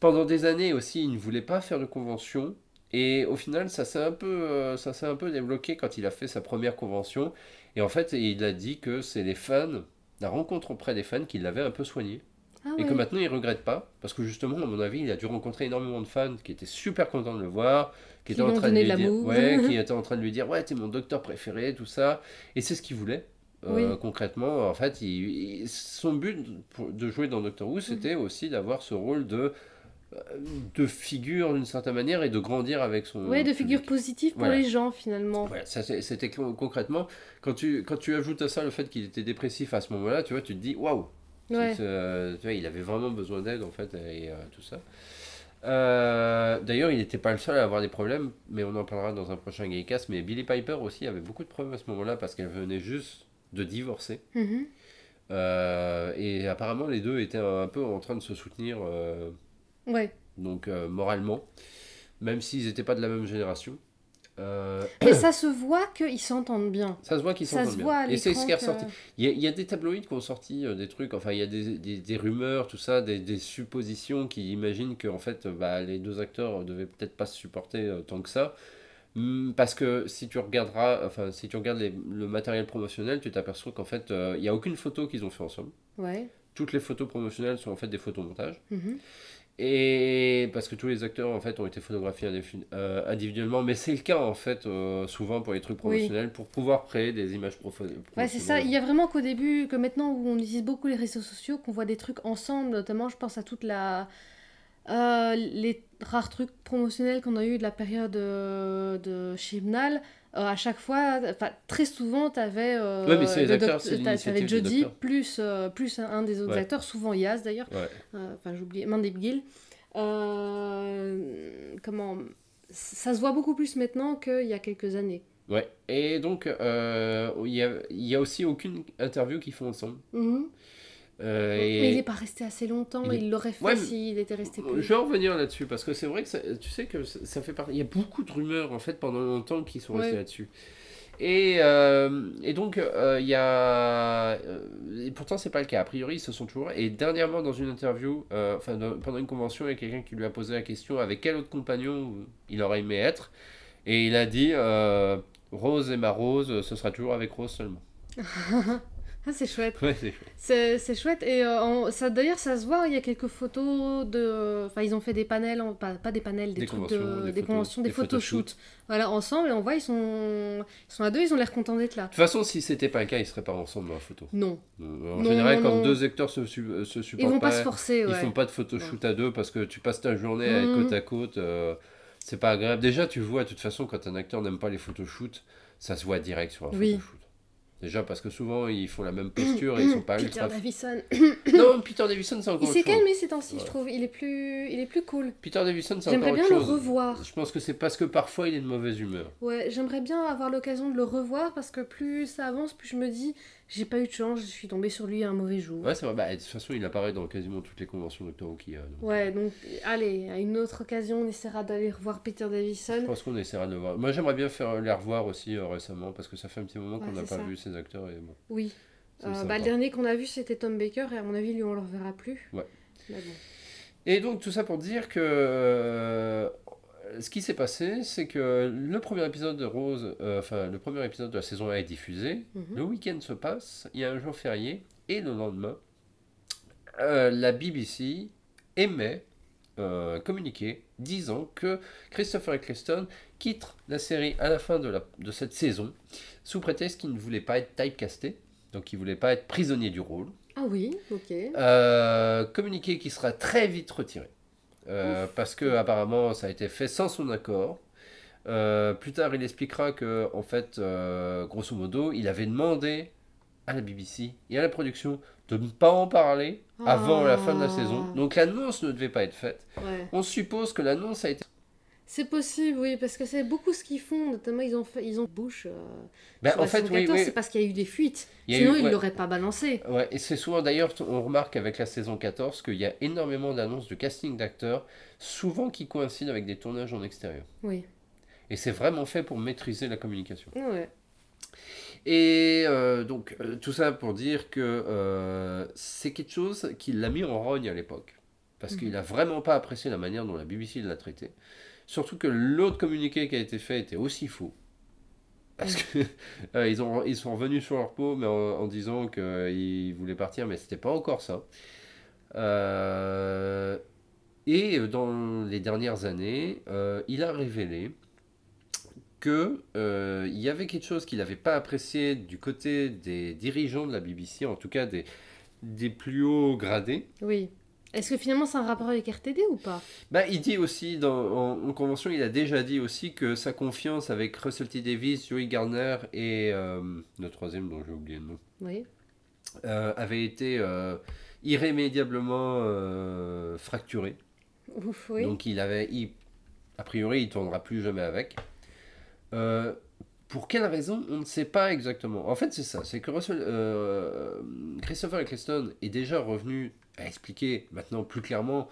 Pendant des années aussi, il ne voulait pas faire de convention. Et au final, ça s'est un peu, euh, ça s'est un peu débloqué quand il a fait sa première convention. Et en fait, il a dit que c'est les fans, la rencontre auprès des fans, qui l'avait un peu soigné. Ah Et ouais. que maintenant, il regrette pas. Parce que justement, à mon avis, il a dû rencontrer énormément de fans qui étaient super contents de le voir. Qui, Qui étaient en train de lui dire, ouais, qui étaient en train de lui dire, ouais, t'es mon docteur préféré, tout ça. Et c'est ce qu'il voulait. Euh, Oui. concrètement, en fait, il- il- son but de jouer dans Doctor Mhm. Who, c'était aussi d'avoir ce rôle de, de figure d'une certaine manière et de grandir avec son. Ouais, de figure positive pour Voilà. les gens, finalement. Voilà, ça, c'était con- concrètement, quand tu, quand tu ajoutes à ça le fait qu'il était dépressif à ce moment-là, tu vois, tu te dis waouh, Ouais. euh, il avait vraiment besoin d'aide en fait et euh, tout ça. Euh, D'ailleurs, il n'était pas le seul à avoir des problèmes, mais on en parlera dans un prochain Gaycast. Mais Billy Piper aussi avait beaucoup de problèmes à ce moment-là parce qu'elle venait juste de divorcer. Mhm. Et apparemment, les deux étaient un peu en train de se soutenir, Ouais. donc euh, moralement, même s'ils n'étaient pas de la même génération. Euh, Et ça se voit qu'ils s'entendent bien. ça se voit qu'ils s'entendent se bien. à Et c'est ce qui est ressorti. Il y, a, il y a des tabloïds qui ont sorti euh, des trucs, enfin il y a des, des, des rumeurs, tout ça, des, des suppositions qui imaginent que en fait, euh, bah, les deux acteurs devaient peut-être pas se supporter euh, tant que ça. Hum, Parce que si tu regarderas, enfin si tu regardes les- le matériel promotionnel, tu t'aperçois qu'en fait, euh, il n'y a aucune photo qu'ils ont fait ensemble. Ouais. Toutes les photos promotionnelles sont en fait des photomontages. Mhm. Et parce que tous les acteurs en fait ont été photographiés euh, individuellement, mais c'est le cas en fait euh, souvent pour les trucs Oui. promotionnels pour pouvoir créer des images profo- Ouais, c'est ça. Il y a vraiment qu'au début, que maintenant où on utilise beaucoup les réseaux sociaux, qu'on voit des trucs ensemble, notamment je pense à toute la... euh, les rares trucs promotionnels qu'on a eu de la période de Chibnall. Euh, à chaque fois, très souvent, t'avais euh, Ouais, mais les acteurs, des Jodie plus euh, plus un, un des autres Ouais. acteurs, souvent Yaz d'ailleurs. Euh, Enfin, j'ai oublié, Gill. Euh, comment Ça se voit beaucoup plus maintenant qu'il y a quelques années. Ouais, et donc il y a, y a aussi aucune interview qu'ils font ensemble. Mhm. Euh, Mais il n'est pas resté assez longtemps, il l'aurait fait Ouais, s'il était resté je plus. vais en revenir là-dessus parce que c'est vrai que ça- tu sais que ça, ça fait partie. Il y a beaucoup de rumeurs en fait pendant longtemps qui sont restées Ouais. là-dessus. Et, euh, et donc euh, il y a. euh, et pourtant c'est pas le cas. A priori ils se sont toujours. Et dernièrement dans une interview, euh, enfin dans- pendant une convention, il y a quelqu'un qui lui a posé la question avec quel autre compagnon il aurait aimé être? Et il a dit euh, Rose et ma Rose, ce sera toujours avec Rose seulement. Ah, c'est chouette. Ouais, c'est c'est chouette. Et euh, en- ça, d'ailleurs, ça se voit, il y a quelques photos de. Enfin, ils ont fait des panels, en- pas, pas des panels, des, Des trucs conventions, de. des Des, photos- conventions, des, des photoshoots. Voilà, ensemble, et on voit, ils sont, ils sont à deux, ils ont l'air contents d'être là. De toute façon, si c'était pas le cas, ils seraient pas ensemble dans la photo. Non, En Non, général, non, quand non. deux acteurs se, euh, se ils supportent vont pas pas, se forcer, ils ouais. font pas de photoshoot à deux parce que tu passes ta journée à Mhm. côte à côte. euh, c'est pas agréable. Déjà, tu vois, de toute façon, quand un acteur n'aime pas les photoshoots, ça se voit direct sur un Oui. photoshoot. Déjà parce que souvent ils font la même posture et ils sont pas Peter ultra. Davison. Non, Peter Davison c'est Il encore s'est autre chose. calmé ces temps-ci, Ouais. je trouve. Il est plus, il est plus cool. Peter Davison c'est J'aimerais encore bien autre le revoir. Je pense que c'est parce que parfois il est de mauvaise humeur. Ouais, j'aimerais bien avoir l'occasion de le revoir parce que plus ça avance, plus je me dis, j'ai pas eu de chance, je suis tombée sur lui un mauvais jour. Ouais, c'est vrai. Bah, de toute façon, il apparaît dans quasiment toutes les conventions Doctor Who qu'il y a. donc. Ouais, donc allez, à une autre occasion, on essaiera d'aller revoir Peter Je Davison. pense qu'on essaiera de le voir. Moi, j'aimerais bien faire les revoir aussi euh, récemment parce que ça fait un petit moment qu'on n'a pas ça. vu ces acteurs et bon. Oui. Euh, bah, le dernier qu'on a vu, c'était Tom Baker, et à mon avis, lui, on le reverra plus. Ouais. Bon. Et donc tout ça pour dire que euh, ce qui s'est passé, c'est que le premier épisode de Rose, euh, enfin le premier épisode de la saison 1 est diffusé. Mhm. Le week-end se passe, il y a un jour férié et le lendemain, euh, la BBC émet un communiqué disant que Christopher Eccleston quitte la série à la fin de, la, de cette saison sous prétexte qu'il ne voulait pas être typecasté, donc il ne voulait pas être prisonnier du rôle. Ah oui, ok. Euh, communiqué qui sera très vite retiré. Euh, parce que apparemment ça a été fait sans son accord. Euh, plus tard, il expliquera que, en fait, euh, grosso modo, il avait demandé à la BBC et à la production de ne pas en parler avant la fin de la Ah. saison. Donc l'annonce ne devait pas être faite. Ouais. On suppose que l'annonce a été C'est possible, oui, parce que c'est beaucoup ce qu'ils font. Notamment, ils ont fait, ils ont bouche. euh, Ben, en la fait, saison oui, 14, oui. c'est parce qu'il y a eu des fuites. Il Sinon, eu- ils ouais. l'auraient pas balancé. Ouais, et c'est souvent d'ailleurs, on remarque avec la saison 14 qu'il y a énormément d'annonces de casting d'acteurs, souvent qui coïncident avec des tournages en extérieur. Oui. Et c'est vraiment fait pour maîtriser la communication. Ouais. Et euh, donc, euh, tout ça pour dire que euh, c'est quelque chose qui l'a mis en rogne à l'époque. Parce Mhm. qu'il n'a vraiment pas apprécié la manière dont la BBC l'a traité. Surtout que l'autre communiqué qui a été fait était aussi faux. Parce que euh, ils, ont, ils sont revenus sur leur peau mais en, en disant qu'ils voulaient partir, mais c'était pas encore ça. Euh, et dans les dernières années, euh, il a révélé que euh, il y avait quelque chose qu'il n'avait pas apprécié du côté des dirigeants de la BBC, en tout cas des, des plus hauts gradés. Oui. Est-ce que finalement c'est un rapport avec RTD ou pas? Bah, il dit aussi, dans, en, en convention, il a déjà dit aussi que sa confiance avec Russell T. Davis, Joey Gardner et euh, le troisième dont j'ai oublié le nom, Oui. euh, avait été euh, irrémédiablement euh, fracturée. Ouf, oui. Donc il avait, il- a priori, il tournera plus jamais avec. Euh, pour quelle raison On ne sait pas exactement. En fait, c'est ça. C'est que Russell, euh, Christopher Eccleston est déjà revenu à expliquer maintenant plus clairement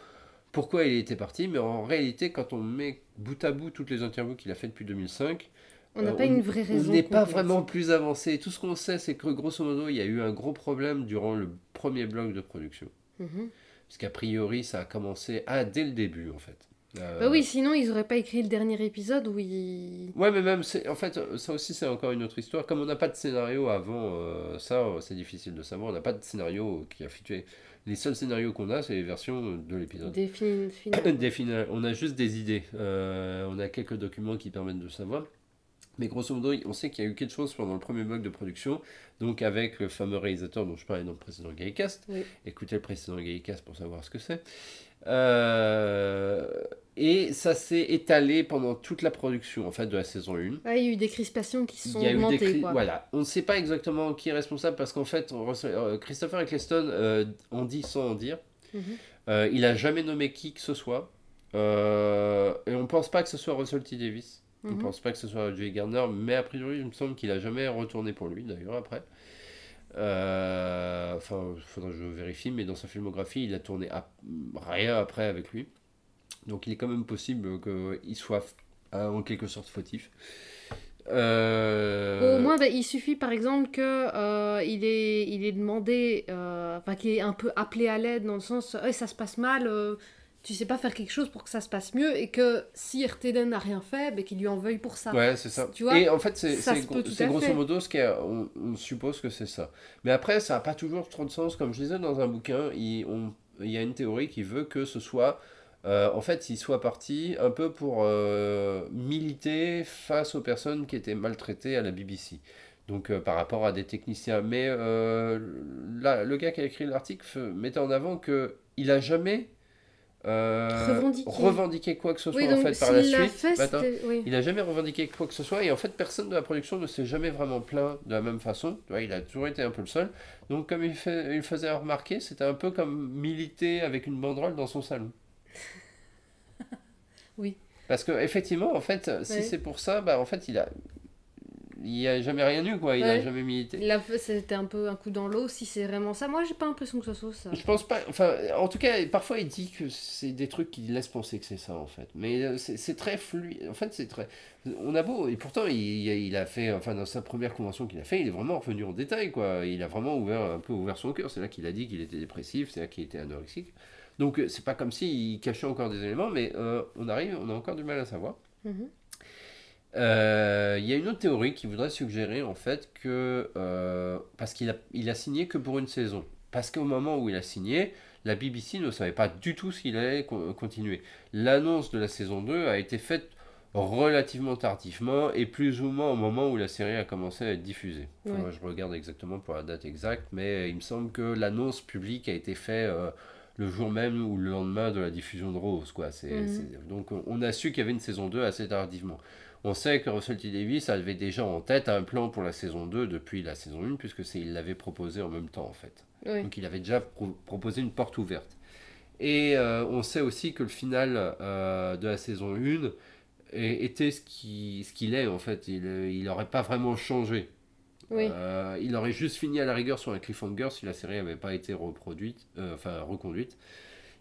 pourquoi il était parti. Mais en réalité, quand on met bout à bout toutes les interviews qu'il a faites depuis 2005, on n'a euh, pas une vraie raison. on n'est pas vraiment plus avancé. Tout ce qu'on sait, c'est que grosso modo, il y a eu un gros problème durant le premier bloc de production. Mhm. Parce qu'a priori, ça a commencé ah, dès le début, en fait. Euh, Bah oui, sinon ils auraient pas écrit le dernier épisode où ils. Ouais, mais même, en fait, ça aussi, c'est encore une autre histoire. Comme on n'a pas de scénario avant euh, ça, c'est difficile de savoir. On n'a pas de scénario qui a fluctué. Les seuls scénarios qu'on a, c'est les versions de l'épisode. Des finales. Des finales. On a juste des idées. Euh, on a quelques documents qui permettent de savoir. Mais grosso modo, on sait qu'il y a eu quelque chose pendant le premier bloc de production, donc avec le fameux réalisateur dont je parlais dans le précédent Gaycast. Oui. Écoutez le précédent Gaycast pour savoir ce que c'est. Euh, et ça s'est étalé pendant toute la production en fait de la saison 1. Ah, il y a eu des crispations qui sont Il y a eu des augmentées, cri- quoi. Voilà, on ne sait pas exactement qui est responsable parce qu'en fait, on euh, Christopher Eccleston euh, en dit sans en dire. Mhm. Euh, il a jamais nommé qui que ce soit. Euh, et on pense pas que ce soit Russell T. Davis. On Mhm. pense pas que ce soit Joey Gardner, mais a priori, il me semble qu'il a jamais retourné pour lui d'ailleurs après. Enfin, il faudra que je vérifie, mais dans sa filmographie, il a tourné rien après avec lui. Donc il est quand même possible qu'il soit euh, en quelque sorte fautif. Euh, Au moins, bah, il suffit par exemple que euh, il est, il est demandé, euh, enfin qu'il est un peu appelé à l'aide dans le sens, Eh, ça se passe mal, euh, tu sais pas faire quelque chose pour que ça se passe mieux, et que si RTD n'a rien fait, bah, qu'il lui en veuille pour ça. Ouais, c'est ça. Tu vois, et en fait, c'est grosso modo ce qu'on on, on suppose que c'est ça. Mais après, ça n'a pas toujours trop de sens. Comme je disais dans un bouquin, il, on- il y a une théorie qui veut que ce soit. Euh, en fait, il soit parti un peu pour euh, militer face aux personnes qui étaient maltraitées à la BBC. Donc, euh, par rapport à des techniciens. Mais là, le gars qui a écrit l'article mettait en avant que il a jamais Revendiqué. revendiqué quoi que ce soit Oui, en fait par la suite. fait, Attends. c'était- oui. Il n'a jamais revendiqué quoi que ce soit et en fait personne de la production ne s'est jamais vraiment plaint de la même façon. Il a toujours été un peu le seul. Donc comme il, fait, il faisait remarquer, c'était un peu comme militer avec une banderole dans son salon. Oui. Parce que effectivement, en fait, si Ouais. c'est pour ça, bah en fait il a, il a jamais rien eu quoi. Il a Ouais. jamais milité. A C'était un peu un coup dans l'eau, si c'est vraiment ça. Moi, j'ai pas l'impression que ce soit ça. Je pense pas. Enfin, en tout cas, parfois il dit que c'est des trucs qui laissent penser que c'est ça en fait. Mais euh, c'est c'est très fluide. En fait, c'est très. On a beau et pourtant il, il a fait. Enfin, dans sa première convention qu'il a fait, il est vraiment revenu en détail quoi. Il a vraiment ouvert un peu ouvert son cœur. C'est là qu'il a dit qu'il était dépressif. C'est là qu'il était anorexique. Donc euh, c'est pas comme s'il cachait encore des éléments, mais euh, on arrive, on a encore du mal à savoir. Mhm. Euh, Il y a une autre théorie qui voudrait suggérer en fait que euh, parce qu'il a, il a signé que pour une saison, parce qu'au moment où il a signé, la BBC ne savait pas du tout s'il allait co- continuer. L'annonce de la saison 2 a été faite relativement tardivement et plus ou moins au moment où la série a commencé à être diffusée. Enfin, Ouais. moi, je regarde exactement pour la date exacte, mais il me semble que l'annonce publique a été faite le jour même ou le lendemain de la diffusion de Rose. Quoi. C'est, Mhm. Donc on- a su qu'il y avait une saison 2 assez tardivement. On sait que Russell T. Davis avait déjà en tête un plan pour la saison 2 depuis la saison 1, puisque c'est, il l'avait proposé en même temps en fait. Oui. Donc il avait déjà pro- proposé une porte ouverte. Et euh, on sait aussi que le final euh, de la saison 1 é- était ce qui- ce qu'il est en fait. Il n'aurait pas vraiment changé. Oui. Euh, il aurait juste fini à la rigueur sur un cliffhanger si la série n'avait pas été reproduite, euh, enfin reconduite.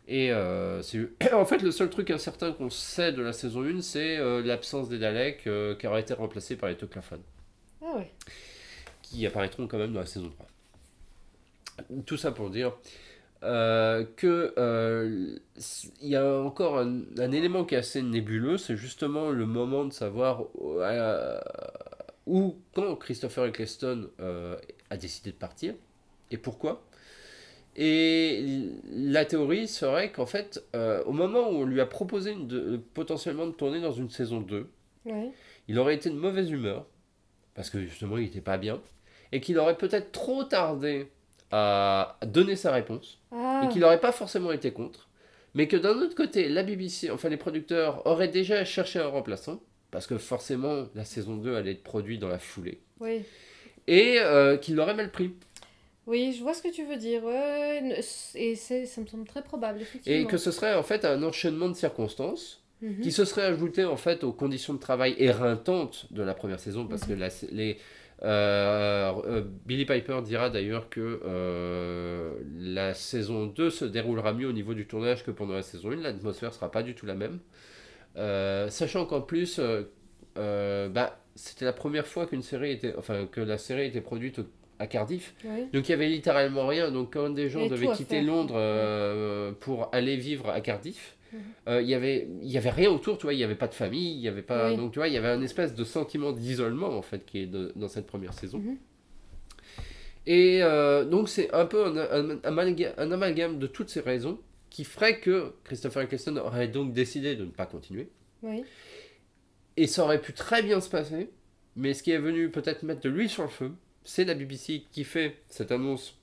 Et euh, c'est en fait le seul truc incertain qu'on sait de la saison 1, c'est l'absence des Daleks qui aurait été remplacée par les Toclafan, Ah ouais. qui apparaîtront quand même dans la saison 3. Tout ça pour dire euh, que euh, il y a encore un, un élément qui est assez nébuleux, c'est justement le moment de savoir euh, où, quand Christopher Eccleston euh, a décidé de partir et pourquoi? Et la théorie serait qu'en fait, euh, au moment où on lui a proposé une de- potentiellement de tourner dans une saison 2, Ouais. il aurait été de mauvaise humeur, parce que justement il n'était pas bien, et qu'il aurait peut-être trop tardé à donner sa réponse, Ah. et qu'il n'aurait pas forcément été contre, mais que d'un autre côté, la BBC, enfin les producteurs, auraient déjà cherché un remplaçant, parce que forcément la saison 2 allait être produite dans la foulée, Oui. et euh, qu'il l'aurait mal pris. Oui, je vois ce que tu veux dire. Ouais, et ça me semble très probable, effectivement. Et que ce serait en fait un enchaînement de circonstances Mhm. qui se serait ajouté en fait aux conditions de travail éreintantes de la première saison parce Mhm. que la, les euh, euh, Billy Piper dira d'ailleurs que euh, la saison 2 se déroulera mieux au niveau du tournage que pendant la saison 1 l'atmosphère sera pas du tout la même sachant qu'en plus euh, euh, bah, c'était la première fois qu'une série était enfin que la série était produite à Cardiff Oui. donc il y avait littéralement rien. Donc quand des gens devaient quitter faire. Londres euh, pour aller vivre à Cardiff, Mhm. euh, il y avait il y avait rien autour. Tu vois, il y avait pas de famille, il y avait pas. Oui. Donc tu vois, il y avait un espèce de sentiment d'isolement en fait qui est de- dans cette première saison. Mhm. Et euh, donc c'est un peu un, un- un amalga- un amalgame de toutes ces raisons qui ferait que Christopher Eccleston aurait donc décidé de ne pas continuer. Oui. Et ça aurait pu très bien se passer, mais ce qui est venu peut-être mettre de l'huile sur le feu, c'est la BBC qui fait cette annonce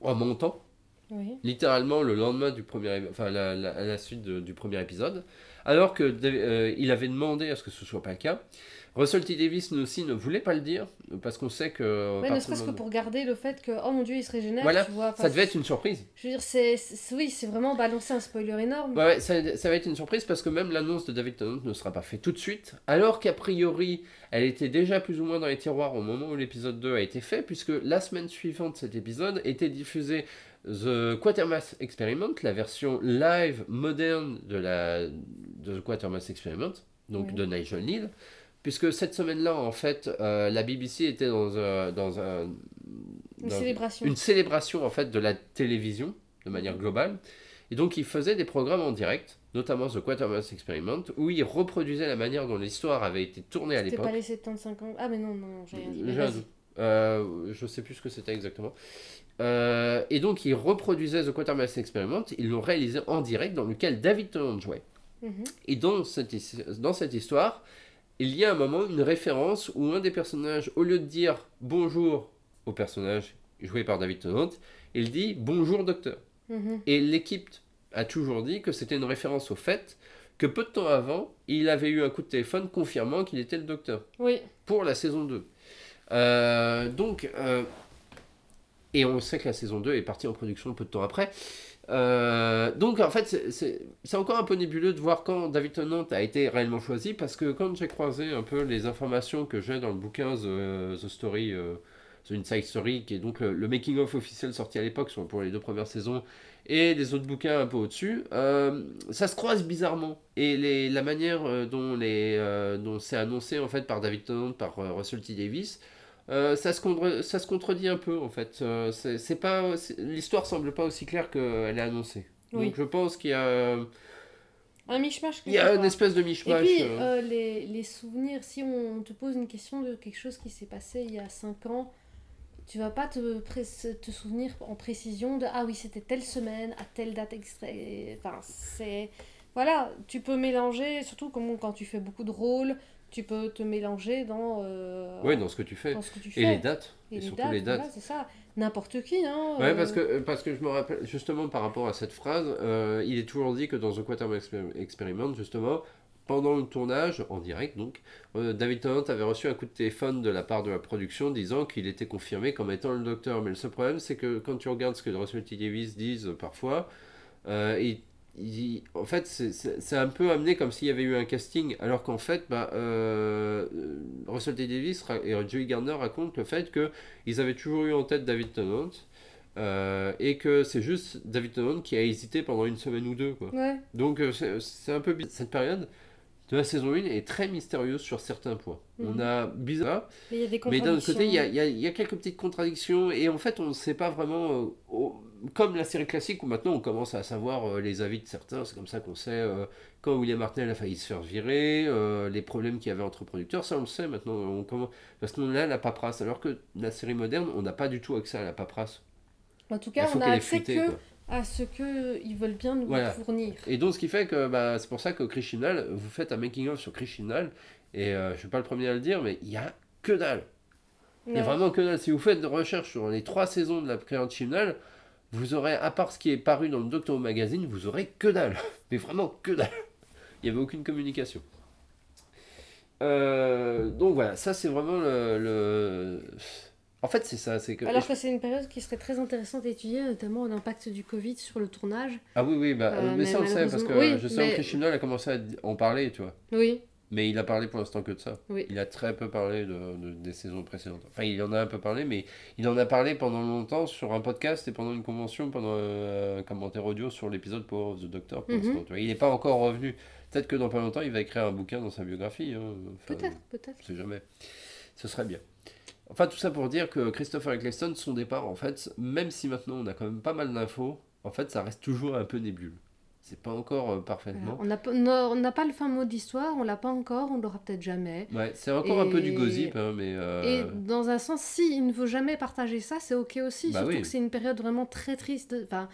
en montant, Oui. littéralement le lendemain du premier, ép- enfin la- la- à la suite de- du premier épisode, alors que euh, il avait demandé à ce que ce soit pas le cas. Russell T Davis aussi ne voulait pas le dire parce qu'on sait que Ouais, ne ce serait-ce que pour garder le fait que, oh mon dieu, il se régénère, Voilà, tu vois. ça devait être une surprise. Je veux dire, c'est, c'est- oui, c'est vraiment balancer un spoiler énorme. Ouais, ouais, ça, ça va être une surprise parce que même l'annonce de David Tennant ne sera pas faite tout de suite, alors qu'a priori, elle était déjà plus ou moins dans les tiroirs au moment où l'épisode 2 a été fait, puisque la semaine suivante, cet épisode était diffusé The Quatermass Experiment, la version live moderne de, la, de The Quatermass Experiment, donc Ouais. de Nigel Neal, puisque cette semaine-là, en fait, euh, la BBC était dans, dans un... Une dans- célébration. une célébration en fait de la télévision de manière globale. Et donc il faisait des programmes en direct, notamment The Quatermass Experiment, où il reproduisait la manière dont l'histoire avait été tournée à C'était l'époque. pas les 75 ans. Ah, mais non, non, j'ai rien dit. J'ai. Euh, je sais plus ce que c'était exactement. Euh, et donc il reproduisait The Quatermass Experiment, ils l'ont réalisé en direct dans lequel David Tennant jouait. Mhm. Et dans cette, dans cette histoire, il y a un moment, une référence où un des personnages, au lieu de dire bonjour au personnage joué par David Tennant, il dit bonjour docteur. Mhm. Et l'équipe a toujours dit que c'était une référence au fait que peu de temps avant, il avait eu un coup de téléphone confirmant qu'il était le docteur Oui, pour la saison 2. Euh, donc, euh, et on sait que la saison 2 est partie en production peu de temps après. Euh, donc en fait, c'est- encore un peu nébuleux de voir quand David Tennant a été réellement choisi, parce que quand j'ai croisé un peu les informations que j'ai dans le bouquin The, Story, euh, The Inside Story, qui est donc le, making-of officiel sorti à l'époque pour les deux premières saisons, et les autres bouquins un peu au-dessus, euh, ça se croise bizarrement. Et la manière dont, c'est annoncé en fait par David Tennant, par Russell T Davis, euh, ça, se contre- ça se contredit un peu en fait. Euh, c'est pas, l'histoire semble pas aussi claire qu'elle est annoncée. Oui. Donc je pense qu'il y a, un mishmash. il y a une espèce de Et mishmash. puis, euh. euh, les, les souvenirs, si on te pose une question de quelque chose qui s'est passé il y a 5 ans, tu vas pas te, te souvenir en précision de ah oui, c'était telle semaine, à telle date extrait. Enfin, c'est. Voilà, tu peux mélanger, surtout comme quand tu fais beaucoup de rôles, tu peux te mélanger dans, euh, Ouais, dans ce que tu fais. que tu Et fais. les dates. Et Et, les surtout dates, les dates. voilà, c'est ça. N'importe qui, hein. Ouais, euh, parce que, parce que je me rappelle, justement par rapport à cette phrase, euh, il est toujours dit que dans The Quatermass Exper- Experiment, justement, pendant le tournage, en direct donc, David Tennant avait reçu un coup de téléphone de la part de la production disant qu'il était confirmé comme étant le docteur. Mais le seul problème, c'est que quand tu regardes ce que Russell T. Davis disent parfois, il- en fait, c'est- un peu amené comme s'il y avait eu un casting, alors qu'en fait, bah, euh, Russell T. Davis et Joey Gardner racontent le fait qu'ils avaient toujours eu en tête David Tennant, euh, et que c'est juste David Tennant qui a hésité pendant une semaine ou deux. Quoi. Ouais. Donc euh, c'est un peu bizarre. Cette période de la saison 1 est très mystérieuse sur certains points. On Mhm. a bizarre, Mais d'un autre côté, il y a, contradictions. il y a- il y a quelques petites contradictions et en fait, on ne sait pas vraiment. euh, comme la série classique où maintenant on commence à savoir euh, les avis de certains, c'est comme ça qu'on sait euh, quand William Hartnell a failli se faire virer, euh, les problèmes qu'il y avait entre producteurs, ça on le sait maintenant. On commence... Parce qu'on a la paperasse, alors que la série moderne, on n'a pas du tout accès à la paperasse. En tout cas, on a accès que à ce qu'ils veulent bien nous Voilà. fournir. Et donc, ce qui fait que bah, c'est pour ça que Chris Chibnall, vous faites un making-of sur Chris Chibnall, et je ne suis pas le premier à le dire, mais il y a que dalle. Il y a vraiment que dalle. Si vous faites des recherches sur les trois saisons de la création de Chibnall, vous aurez, à part ce qui est paru dans le Doctor Who Magazine, vous aurez que dalle. Mais vraiment que dalle. Il n'y avait aucune communication. Euh, donc voilà, ça c'est vraiment le, le- En fait, c'est ça. c'est que... Alors que c'est une période qui serait très intéressante à étudier, notamment l'impact du Covid sur le tournage. Ah oui, oui, bah, Euh, mais mais ça on le sait, parce que oui, je sais mais- que Chris Chibnall a commencé à en parler, tu vois. Oui, Mais il a parlé pour l'instant que de ça. Oui. Il a très peu parlé de, de- des saisons précédentes. Enfin, il en a un peu parlé, mais il en a parlé pendant longtemps sur un podcast et pendant une convention, pendant euh, un commentaire audio sur l'épisode Power of the Doctor. Pour Mhm. l'instant, tu vois. Il n'est pas encore revenu. Peut-être que dans pas longtemps, il va écrire un bouquin dans sa biographie. hein. Enfin, peut-être, peut-être. On sait jamais. Ce serait bien. Enfin, tout ça pour dire que Christopher Eccleston, son départ, en fait, même si maintenant on a quand même pas mal d'infos, en fait, ça reste toujours un peu nébuleux. C'est pas encore euh, parfaitement. On n'a pas- on le fin mot d'histoire, on l'a pas encore, on l'aura peut-être jamais. Ouais, c'est encore un peu du gossip, hein, mais. euh, Et dans un sens, si il ne veut jamais partager ça, c'est ok aussi. Bah surtout oui. que c'est une période vraiment très triste, enfin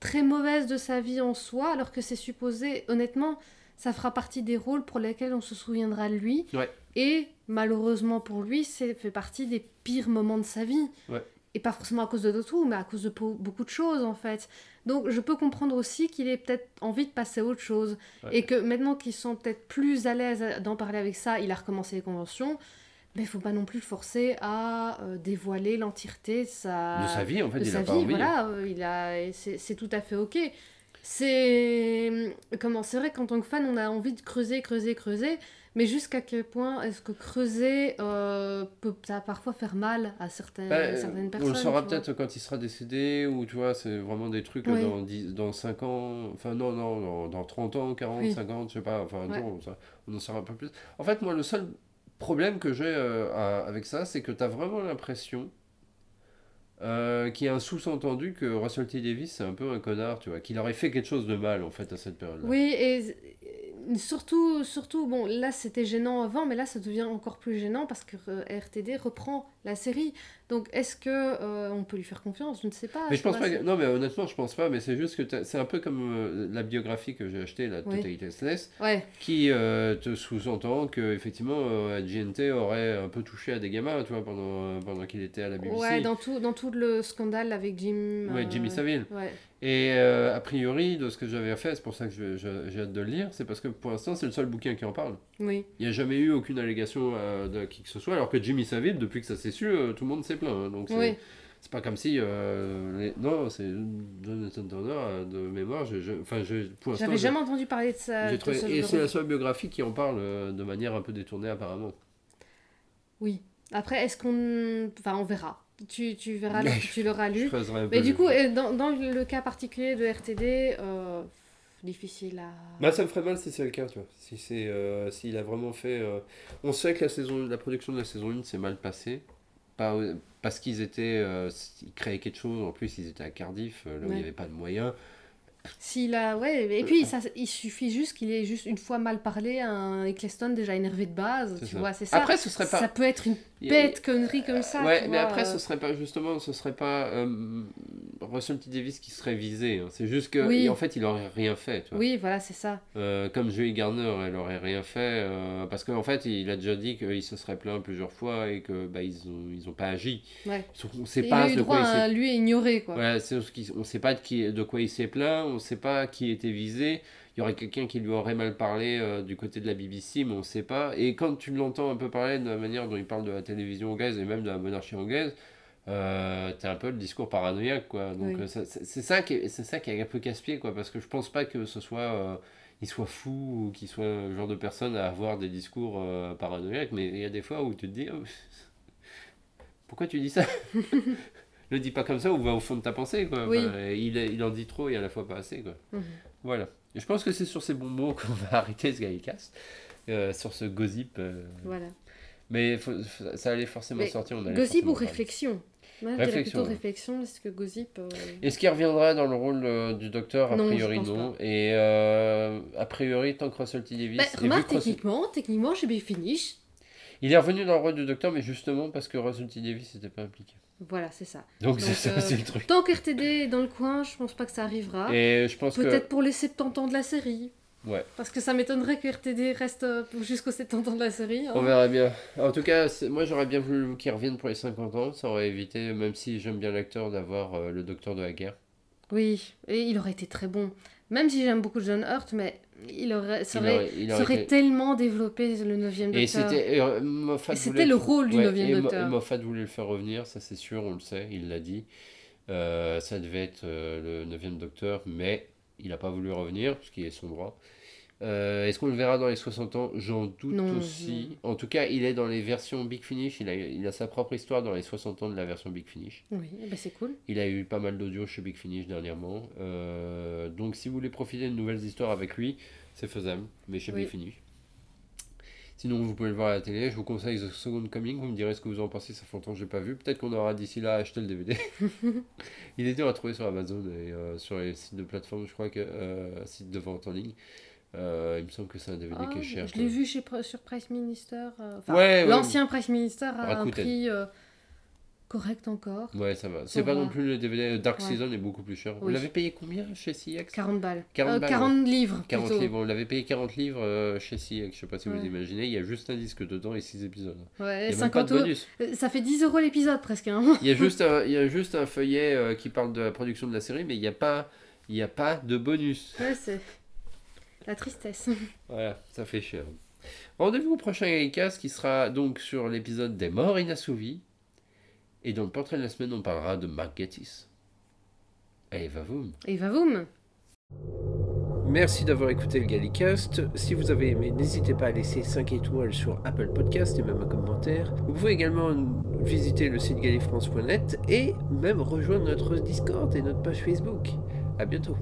très mauvaise de sa vie en soi, alors que c'est supposé, honnêtement, ça fera partie des rôles pour lesquels on se souviendra de lui. Ouais. Et malheureusement pour lui, c'est fait partie des pires moments de sa vie. Ouais. Et pas forcément à cause de Who, mais à cause de beaucoup de choses en fait. Donc je peux comprendre aussi qu'il ait peut-être envie de passer à autre chose. Ouais. Et que maintenant qu'ils sont peut-être plus à l'aise d'en parler avec ça, il a recommencé les conventions. Mais il faut pas non plus le forcer à euh, dévoiler l'entièreté de sa, de sa vie, en fait, de il sa a pas vie. envie. hein. Voilà, euh, il a, c'est tout à fait ok. C'est comment C'est vrai qu'en tant que fan, on a envie de creuser, creuser, creuser. Mais jusqu'à quel point est-ce que creuser euh, peut ça parfois faire mal à certaines, Bah, certaines personnes on le saura peut-être quand il sera décédé, ou tu vois, c'est vraiment des trucs Oui. dans, 10, dans 5 ans, enfin non, non, dans, dans 30 ans, 40, Oui. 50, je sais pas, enfin Ouais. jour, on, en saura un peu plus. En fait, moi, le seul problème que j'ai euh, avec ça, c'est que tu as vraiment l'impression euh, qu'il y a un sous-entendu que Russell T. Davis, c'est un peu un connard, tu vois, qu'il aurait fait quelque chose de mal, en fait, à cette période-là. Oui, et surtout, surtout, bon, là c'était gênant avant, mais là ça devient encore plus gênant parce que euh, RTD reprend la série. Donc est-ce que euh, on peut lui faire confiance? Je ne sais pas. Mais je pense sais pas pas, que... Non, mais honnêtement, je pense pas, mais c'est juste que c'est un peu comme euh, la biographie que j'ai achetée, la Oui. Totalité Sless, Ouais, qui euh, te sous-entend que effectivement GNT aurait un peu touché à des gamins, tu vois, pendant, pendant qu'il était à la BBC. ouais dans, tout, dans tout le scandale avec Jim. Ouais, Jimmy Savile. Ouais. Et a priori, de ce que j'avais fait, c'est pour ça que je- je- j'ai hâte de le lire, c'est parce que pour l'instant, c'est le seul bouquin qui en parle. Oui. Il n'y a jamais eu aucune allégation euh, de qui que ce soit, alors que Jimmy Savile, depuis que ça s'est su, euh, tout le monde s'est plaint. hein, donc c'est Oui. c'est pas comme si. euh, les- Non, c'est Jonathan Turner, euh, de mémoire. je- je- Enfin, je, pour J'avais jamais entendu parler de ça. de ce Et c'est la seule biographie qui en parle de manière un peu détournée, apparemment. Oui. Après, est-ce qu'on. Enfin, on verra. Tu, tu verras tu l'auras lu. Mais du coup, dans, dans le cas particulier de RTD, difficile à. Bah, ça me ferait mal si c'est le cas, tu vois. Si c'est, euh, s'il a vraiment fait. euh, On sait que la saison, la production de la saison 1 s'est mal passée. Pas, euh, parce qu'ils étaient, euh, ils créaient quelque chose. En plus, ils étaient à Cardiff, là où il Ouais. n'y avait pas de moyens. S'il a, ouais, et puis ça, il suffit juste qu'il ait juste une fois mal parlé à un Eccleston déjà énervé de base, tu ça. vois, c'est ça. Après, ce serait pas. Ça peut être une il a- bête connerie comme ça. ouais, tu mais vois, après, euh, ce serait pas justement, ce serait pas euh, Russell T Davis qui serait visé. hein. C'est juste que, Oui. et en fait, il aurait rien fait. Tu vois. Oui, voilà, c'est ça. Euh, comme Joey Garner, elle aurait rien fait euh, parce qu'en fait, il a déjà dit qu'il se serait plaint plusieurs fois et que bah, ils ont, ils ont pas agi. Ouais. On sait il pas a eu de droit quoi il à lui ignorer, quoi. Voilà, c'est ce qui- on ne sait pas de, qui, de quoi il s'est plaint, on ne sait pas qui était visé. Il y aurait quelqu'un qui lui aurait mal parlé euh, du côté de la BBC, mais on ne sait pas. Et quand tu l'entends un peu parler de la manière dont il parle de la télévision anglaise et même de la monarchie anglaise, euh, t'as un peu le discours paranoïaque, quoi. Donc Oui. euh, c'est ça qui est, ça qui est un peu casse-pied, quoi, parce que je pense pas que ce soit, euh, il soit fou ou qu'il soit le genre de personne à avoir des discours euh, paranoïaques, mais il y a des fois où tu te dis, oh, pourquoi tu dis ça? Le dis pas comme ça ou va au fond de ta pensée, quoi. Oui. Enfin, il, il en dit trop et à la fois pas assez, quoi. Mhm. Voilà. Et je pense que c'est sur ces bons mots qu'on va arrêter ce Gaïcast, euh, sur ce gossip. euh, Voilà. mais faut- ça allait forcément Mais sortir. on allait Gossip ou réflexion Moi, je Réflexion, plutôt ouais. réflexion, parce que gossip. euh, Est-ce qu'il reviendra dans le rôle euh, du docteur? A Non, priori non. Et a priori, tant que Russell T. Davis. Bah, vu remarque, que Russell- techniquement, techniquement, chez Big Finish, Il est revenu dans le rôle du docteur, mais justement parce que Russell T. Davis n'était pas impliqué. voilà, c'est ça. Donc, Donc, c'est ça, euh, c'est le truc. Tant qu'RTD est dans le coin, je pense pas que ça arrivera. Et je pense que. Peut-être pour les 70 ans de la série. Ouais. Parce que ça m'étonnerait que RTD reste euh, jusqu'aux 70 ans de la série. hein. On verra bien. En tout cas, moi j'aurais bien voulu qu'il revienne pour les 50 ans. Ça aurait évité, même si j'aime bien l'acteur, d'avoir euh, le docteur de la guerre. Oui, et il aurait été très bon. Même si j'aime beaucoup John Hurt, mais il aurait, Il aurait, il aurait été- tellement développé le 9e Et Docteur. euh, Et c'était le rôle du ouais, neuvième et Mo- Docteur. et Moffat voulait le faire revenir, ça c'est sûr, on le sait, il l'a dit. Euh, ça devait être euh, le 9 docteur, mais il n'a pas voulu revenir, ce qui est son droit. Euh, Est-ce qu'on le verra dans les 60 ans? J'en doute Non, aussi. En tout cas, il est dans les versions Big Finish, il a, il a sa propre histoire dans les 60 ans de la version Big Finish. Oui, ben c'est cool. Il a eu pas mal d'audio chez Big Finish dernièrement. Euh, donc si vous voulez profiter de nouvelles histoires avec lui, c'est faisable, mais chez Oui. Big Finish. Sinon, vous pouvez le voir à la télé. Je vous conseille The Second Coming. Vous me direz ce que vous en pensez. Ça fait longtemps que je l'ai pas vu. Peut-être qu'on aura d'ici là acheté le DVD. Il est dur à trouver sur Amazon et euh, sur les sites de plateforme. Je crois que euh, sites de vente en ligne. Euh, il me semble que c'est un DVD Ah, qui est cher. je l'ai vu chez, sur Price Minister. euh, enfin, Ouais, ouais. L'ancien Price Minister a un prix euh, correct encore. Ouais, ça va. C'est pas non plus le DVD. Dark Ouais. Season est beaucoup plus cher. Vous Oui. l'avez payé combien chez CX 40 balles. 40 Euh, balles, 40 livres 40 plutôt. livres, on l'avait payé 40 livres euh, chez CX, je sais pas si vous Ouais. imaginez, il y a juste un disque dedans et 6 épisodes. Ouais, Il y a même pas 50 de euros. bonus. Euh, Ça fait 10 euros l'épisode presque. Hein. Il y a juste un, il y a juste un feuillet euh, qui parle de la production de la série, mais il n'y a pas, il a pas de bonus. Ouais, c'est la tristesse. Voilà, ça fait cher. Rendez-vous au prochain Gaïcast qui sera donc sur l'épisode des morts inassouvis. Et dans le portrait de la semaine, on parlera de Mark Gatiss. Allez, va vous. Et va vous Merci d'avoir écouté le Gallicast. Si vous avez aimé, n'hésitez pas à laisser 5 étoiles sur Apple Podcast et même un commentaire. Vous pouvez également visiter le site gallifrance.net et même rejoindre notre Discord et notre page Facebook. À bientôt.